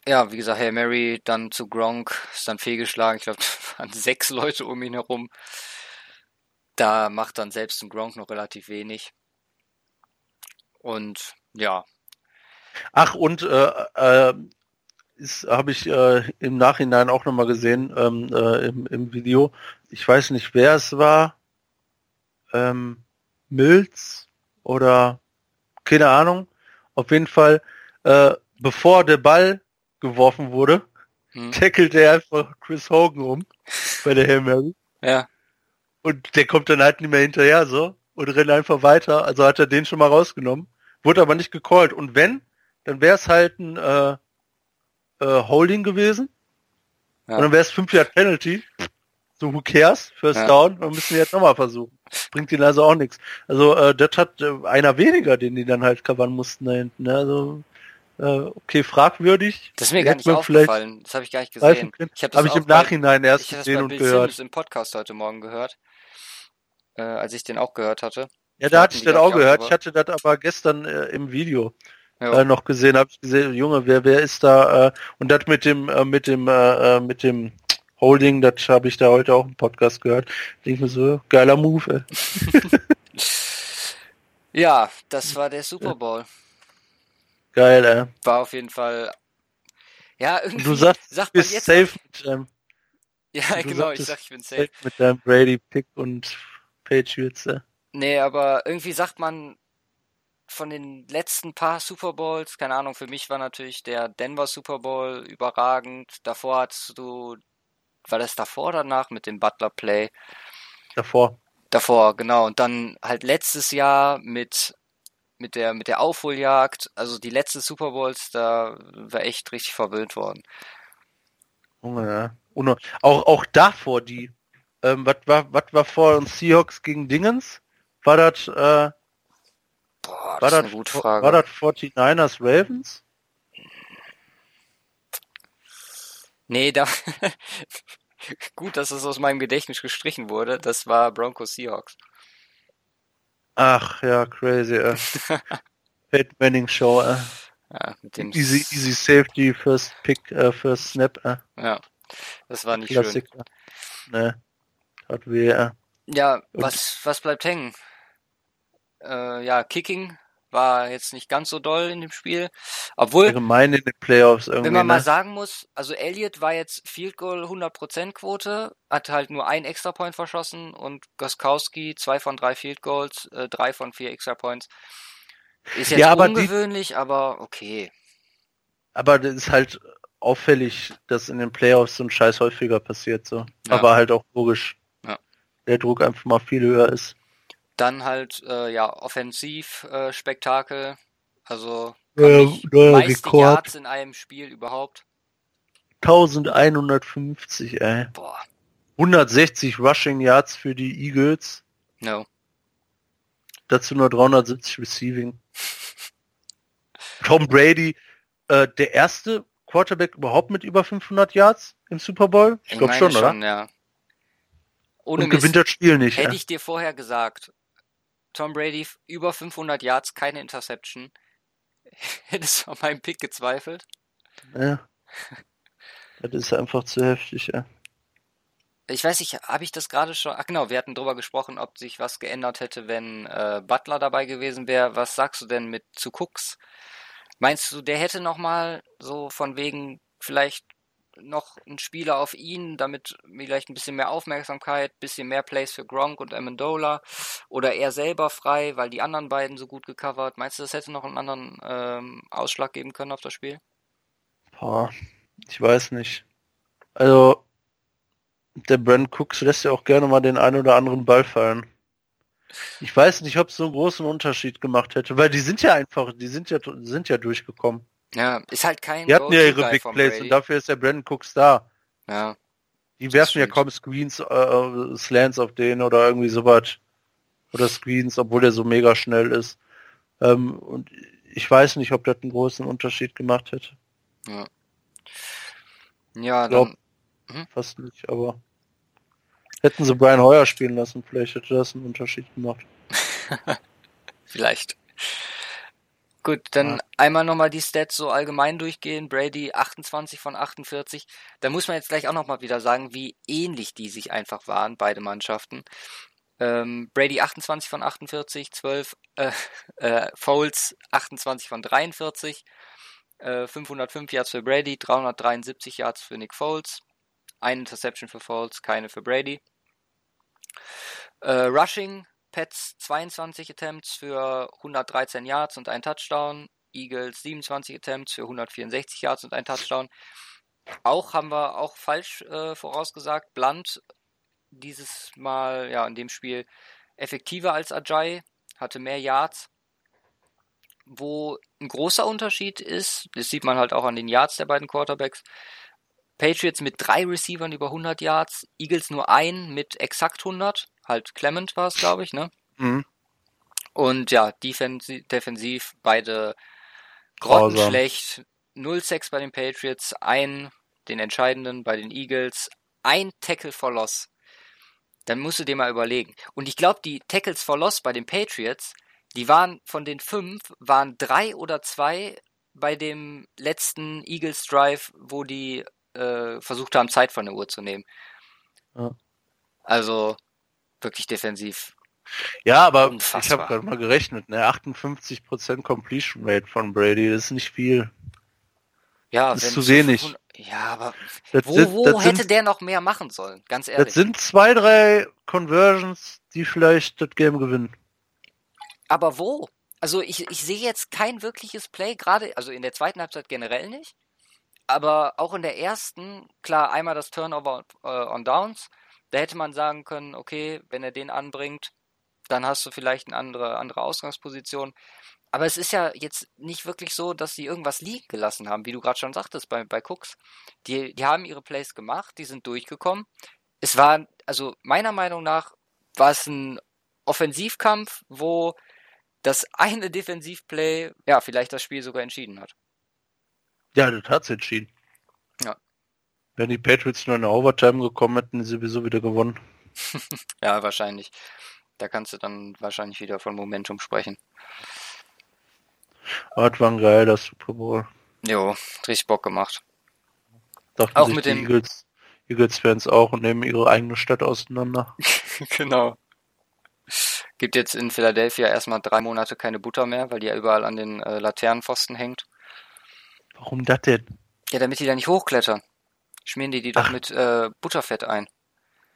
Ja, wie gesagt, Hail Mary, dann zu Gronk, ist dann fehlgeschlagen. Ich glaube, waren sechs Leute um ihn herum. Da macht dann selbst ein Gronk noch relativ wenig. Und ja, Ach, und äh, äh, ist habe ich äh, im Nachhinein auch nochmal gesehen ähm, äh, im, im Video. Ich weiß nicht, wer es war. Ähm, Mills oder keine Ahnung. Auf jeden Fall, äh, bevor der Ball geworfen wurde, hm, tackelt er einfach Chris Hogan um bei der Hail Mary. ja, Und der kommt dann halt nicht mehr hinterher so und rennt einfach weiter. Also hat er den schon mal rausgenommen. Wurde aber nicht gecallt. Und wenn, dann wäre es halt ein äh, äh, Holding gewesen. Ja. Und dann wäre es 5 Yard Penalty. So who cares? First Ja. down. Dann müssen wir jetzt nochmal versuchen. Bringt ihnen also auch nichts. Also äh, das hat äh, einer weniger, den die dann halt covern mussten da hinten. Ne? Also äh, okay, fragwürdig. das ist mir gar nicht aufgefallen. Das habe ich gar nicht gesehen. Ich habe das Habe ich auch im bei- Nachhinein erst Ich habe gesehen und Bill gehört. Simmons im Podcast heute Morgen gehört. Äh, als ich den auch gehört hatte. Ja, Da hatte ich das auch ich, auch gehört. drüber. Ich hatte das aber gestern äh, im Video äh, noch gesehen, habe ich gesehen, Junge, wer wer ist da? Äh, und das mit dem äh, mit dem mit dem Holding, das habe ich da heute auch im Podcast gehört. Denke mir so, geiler Move. ja, das war der Super Bowl. Geil, ey. War auf jeden Fall. Ja, irgendwie du sagst, sagt man jetzt safe mit, ähm, Ja, genau, ich sag, ich bin safe. Mit deinem Brady Pick und Patriots. Äh. Nee, aber irgendwie sagt man von den letzten paar Super Bowls, keine Ahnung, für mich war natürlich der Denver Super Bowl überragend. Davor hattest du war das davor danach mit dem Butler Play? Davor. Davor, genau. Und dann halt letztes Jahr mit mit der mit der Aufholjagd, also die letzten Super Bowls, da war echt richtig verwöhnt worden. Ja. Und auch auch davor die ähm, was war was war vor uns Seahawks gegen Dingens? War das äh, Boah, das war ist eine gute Frage. War das 49ers Ravens? Nee, da Gut, dass es aus meinem Gedächtnis gestrichen wurde. Das war Broncos Seahawks. Ach ja, crazy. Äh. Peyton Manning Show. Äh. Ja, easy, easy Safety, First Pick, äh, First Snap. Äh. Ja, das war nicht Klassiker. schön. Ne, hat weh. Äh. Ja, was, was bleibt hängen? Äh, ja, Kicking war jetzt nicht ganz so doll in dem Spiel. Obwohl. Allgemein in den Playoffs irgendwie. Wenn man ne? mal sagen muss, also Elliott war jetzt Field Goal 100% Quote, hat halt nur einen Extra Point verschossen und Goskowski zwei von drei Field Goals, äh, drei von vier Extra Points. Ist jetzt ja, aber ungewöhnlich, die, aber okay. Aber das ist halt auffällig, dass in den Playoffs so ein Scheiß häufiger passiert, so. Ja. Aber halt auch logisch. Ja. Der Druck einfach mal viel höher ist. Dann halt, äh, ja, Offensiv-Spektakel. Äh, also äh, meiste Rekord. Yards in einem Spiel überhaupt. 1150, ey. Boah. 160 Rushing Yards für die Eagles. No. Dazu nur 370 Receiving. Tom Brady, äh, der erste Quarterback überhaupt mit über 500 Yards im Super Bowl? Ich, ich glaube schon, schon, oder? Ja. Ohne Und gewinnt das Spiel nicht. Hätte ja. ich dir vorher gesagt, Tom Brady über 500 Yards, keine Interception. Hättest du an meinem Pick gezweifelt? Ja. das ist einfach zu heftig, ja. Ich weiß nicht, habe ich das gerade schon? Ach genau, wir hatten drüber gesprochen, ob sich was geändert hätte, wenn äh, Butler dabei gewesen wäre. Was sagst du denn mit zu Cooks? Meinst du, der hätte nochmal so von wegen vielleicht noch ein Spieler auf ihn, damit vielleicht ein bisschen mehr Aufmerksamkeit, bisschen mehr Plays für Gronk und Amendola oder er selber frei, weil die anderen beiden so gut gecovert. Meinst du, das hätte noch einen anderen ähm, Ausschlag geben können auf das Spiel? Boah, ich weiß nicht. Also, der Brand Cooks lässt ja auch gerne mal den einen oder anderen Ball fallen. Ich weiß nicht, ob es so einen großen Unterschied gemacht hätte, weil die sind ja einfach, die sind ja, sind ja durchgekommen. Ja, ist halt kein Die hatten ja ihre Big Plays und dafür ist der Brandon Cooks da. Ja. Die werfen ja kaum Screens, äh, äh, Slants auf den oder irgendwie sowas. Oder Screens, obwohl der so mega schnell ist. Ähm, und ich weiß nicht, ob das einen großen Unterschied gemacht hätte. Ja. Ja, glaub, dann. Hm? Fast nicht, aber hätten sie Brian Hoyer spielen lassen, vielleicht hätte das einen Unterschied gemacht. vielleicht. Gut, dann ja. einmal nochmal die Stats so allgemein durchgehen. Brady 28 von 48. Da muss man jetzt gleich auch nochmal wieder sagen, wie ähnlich die sich einfach waren, beide Mannschaften. Ähm, Brady 28 von 48, 12 äh, äh, Foles 28 von 43, äh, 505 Yards für Brady, 373 Yards für Nick Foles, eine Interception für Foles, keine für Brady. Äh, Rushing Pets 22 Attempts für 113 Yards und ein Touchdown. Eagles 27 Attempts für 164 Yards und ein Touchdown. Auch haben wir auch falsch äh, vorausgesagt. Blunt dieses Mal ja in dem Spiel effektiver als Ajay, hatte mehr Yards. Wo ein großer Unterschied ist, das sieht man halt auch an den Yards der beiden Quarterbacks. Patriots mit drei Receivern über 100 Yards, Eagles nur ein mit exakt 100 halt Clement war es, glaube ich, ne? Mhm. Und ja, defensiv, defensiv beide grottenschlecht. 0-6 bei den Patriots, ein, den entscheidenden bei den Eagles, ein Tackle for Loss. Dann musst du dir mal überlegen. Und ich glaube, die Tackles for Loss bei den Patriots, Die waren von den fünf, waren drei oder zwei bei dem letzten Eagles Drive, wo die äh, versucht haben, Zeit von der Uhr zu nehmen. Ja. Also wirklich defensiv. Ja, aber ich Unfassbar. habe gerade mal gerechnet, ne? 58% Completion Rate von Brady, das ist nicht viel. Ja, Das ist zu wenig. 500 Ja, aber Das wo, wo das hätte sind, der noch mehr machen sollen? Ganz ehrlich. das sind zwei, drei Conversions, die vielleicht das Game gewinnen. Aber wo? Also ich, ich sehe jetzt kein wirkliches Play, gerade, also in der zweiten Halbzeit generell nicht. Aber auch in der ersten, klar, einmal das Turnover äh, on Downs. Da hätte man sagen können, okay, wenn er den anbringt, dann hast du vielleicht eine andere, andere Ausgangsposition. Aber es ist ja jetzt nicht wirklich so, dass sie irgendwas liegen gelassen haben, wie du gerade schon sagtest bei, bei Cooks. Die, die haben ihre Plays gemacht, die sind durchgekommen. Es war, also meiner Meinung nach, war es ein Offensivkampf, wo das eine Defensivplay, ja, vielleicht das Spiel sogar entschieden hat. Ja, das hat's entschieden. Ja. Wenn die Patriots nur in eine Overtime gekommen hätten, sie sowieso wieder gewonnen. Ja, wahrscheinlich. Da kannst du dann wahrscheinlich wieder von Momentum sprechen. Aber das war ein geiler Super Bowl. Jo, richtig Bock gemacht. Dachten Auch mit die dem- Eagles, Eagles-Fans auch und nehmen ihre eigene Stadt auseinander. genau. Gibt jetzt in Philadelphia erstmal drei Monate keine Butter mehr, weil die ja überall an den äh, Laternenpfosten hängt. Warum das denn? Ja, damit die da nicht hochklettern. Schmieren die die doch Ach. mit äh, Butterfett ein.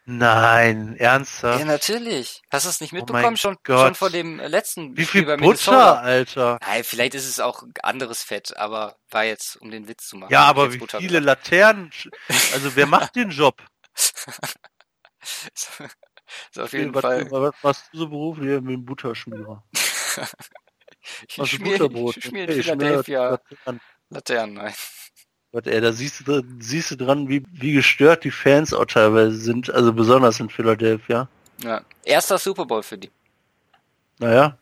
Nein, ernsthaft? Ja, natürlich. Hast du es nicht Oh mitbekommen? mein schon, Gott. schon vor dem äh, letzten Wie viel bei Butter, Minnesota. Alter? Nein, vielleicht ist es auch anderes Fett, aber war jetzt, um den Witz zu machen. Ja, aber wie Butter viele gesagt. Laternen? Also wer macht den Job? ist auf jeden was, Fall. was machst du so beruflich mit dem Butterschmierer? Ich schmier, Butterbrot? ich schmier in schmier Philadelphia Laternen. Laternen ein. Gott, ey, da siehst du, dran- siehst du dran, wie, wie gestört die Fans auch teilweise sind, also besonders in Philadelphia. Ja. Erster Super Bowl für die. Naja,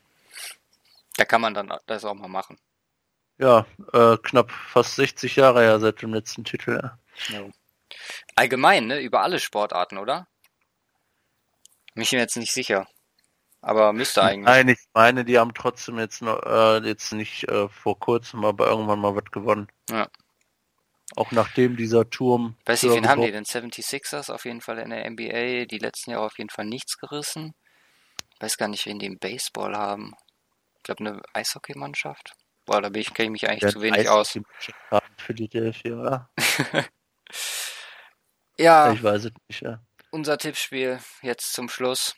Da kann man dann das auch mal machen. ja, äh, knapp fast 60 Jahre her seit dem letzten Titel. Ja. Allgemein, ne? Über alle Sportarten, oder? Mich bin jetzt nicht sicher. Aber müsste eigentlich. Nein, ich meine, die haben trotzdem jetzt noch, äh, jetzt nicht äh, vor kurzem, aber irgendwann mal was gewonnen. Ja. Auch nachdem dieser Turm. Weiß nicht, wen haben die denn? 76ers auf jeden Fall in der NBA. Die letzten Jahre auf jeden Fall nichts gerissen. Weiß gar nicht, wen die im Baseball haben. Ich glaube, eine Eishockeymannschaft. Boah, da bin ich, kenne ich mich eigentlich Der zu wenig aus. Eishockey-Mannschaft haben, Philadelphia, ja. Ja, Ich weiß es nicht, ja. unser Tippspiel jetzt zum Schluss.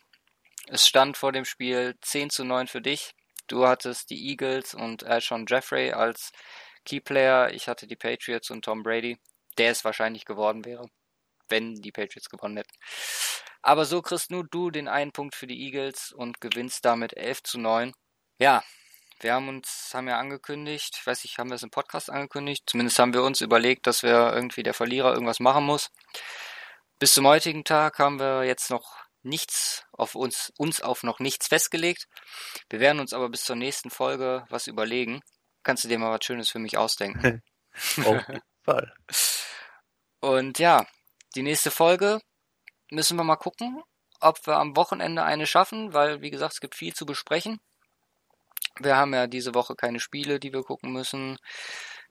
Es stand vor dem Spiel 10 zu 9 für dich. Du hattest die Eagles und Alshon Jeffrey als Keyplayer. Ich hatte die Patriots und Tom Brady, der es wahrscheinlich geworden wäre, wenn die Patriots gewonnen hätten. Aber so kriegst nur du den einen Punkt für die Eagles und gewinnst damit 11 zu 9. Ja, wir haben uns, haben ja angekündigt, ich weiß nicht, haben wir es im Podcast angekündigt? Zumindest haben wir uns überlegt, dass wir irgendwie der Verlierer irgendwas machen muss. Bis zum heutigen Tag haben wir jetzt noch nichts auf uns, uns auf noch nichts festgelegt. Wir werden uns aber bis zur nächsten Folge was überlegen. Kannst du dir mal was Schönes für mich ausdenken? Auf jeden Fall. Und ja, die nächste Folge müssen wir mal gucken, ob wir am Wochenende eine schaffen, weil, wie gesagt, es gibt viel zu besprechen. Wir haben ja diese Woche keine Spiele, die wir gucken müssen.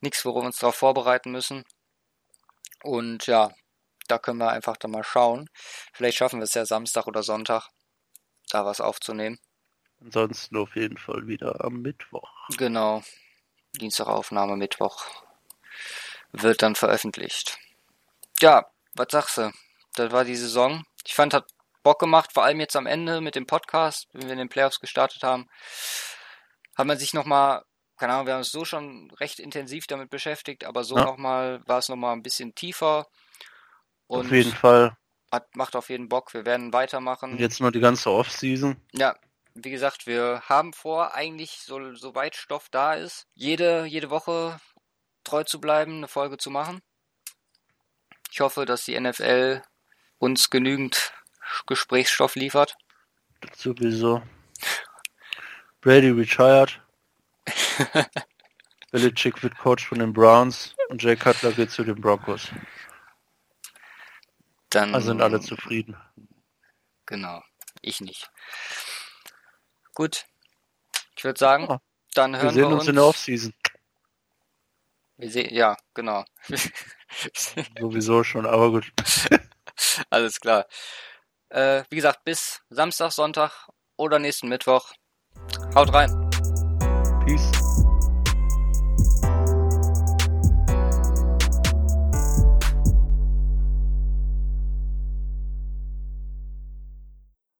Nichts, worum wir uns darauf vorbereiten müssen. Und ja, da können wir einfach dann mal schauen. Vielleicht schaffen wir es ja Samstag oder Sonntag, da was aufzunehmen. Ansonsten auf jeden Fall wieder am Mittwoch. Genau. Dienstagaufnahme, Mittwoch. Wird dann veröffentlicht. Ja, was sagst du? Das war die Saison. Ich fand, hat Bock gemacht, vor allem jetzt am Ende mit dem Podcast, wenn wir in den Playoffs gestartet haben, hat man sich nochmal, keine Ahnung, wir haben uns so schon recht intensiv damit beschäftigt, aber so Ja. nochmal, war es nochmal ein bisschen tiefer. Und auf jeden Fall. hat, macht auf jeden Bock. Wir werden weitermachen. Und jetzt noch die ganze Offseason. Ja, wie gesagt, wir haben vor, eigentlich, so, soweit Stoff da ist, jede, jede Woche treu zu bleiben, eine Folge zu machen. Ich hoffe, dass die NFL uns genügend Gesprächsstoff liefert. Das sowieso. Brady retired. Belichick wird Coach von den Browns und Jay Cutler geht zu den Broncos. Dann Also sind alle zufrieden. Genau. Ich nicht. Gut. Ich würde sagen, Ja. dann Wir hören sehen wir, uns, uns in der Offseason. Wir sehen, ja, genau. Sowieso schon, aber gut. Alles klar. Äh, wie gesagt, bis Samstag, Sonntag oder nächsten Mittwoch. Haut rein.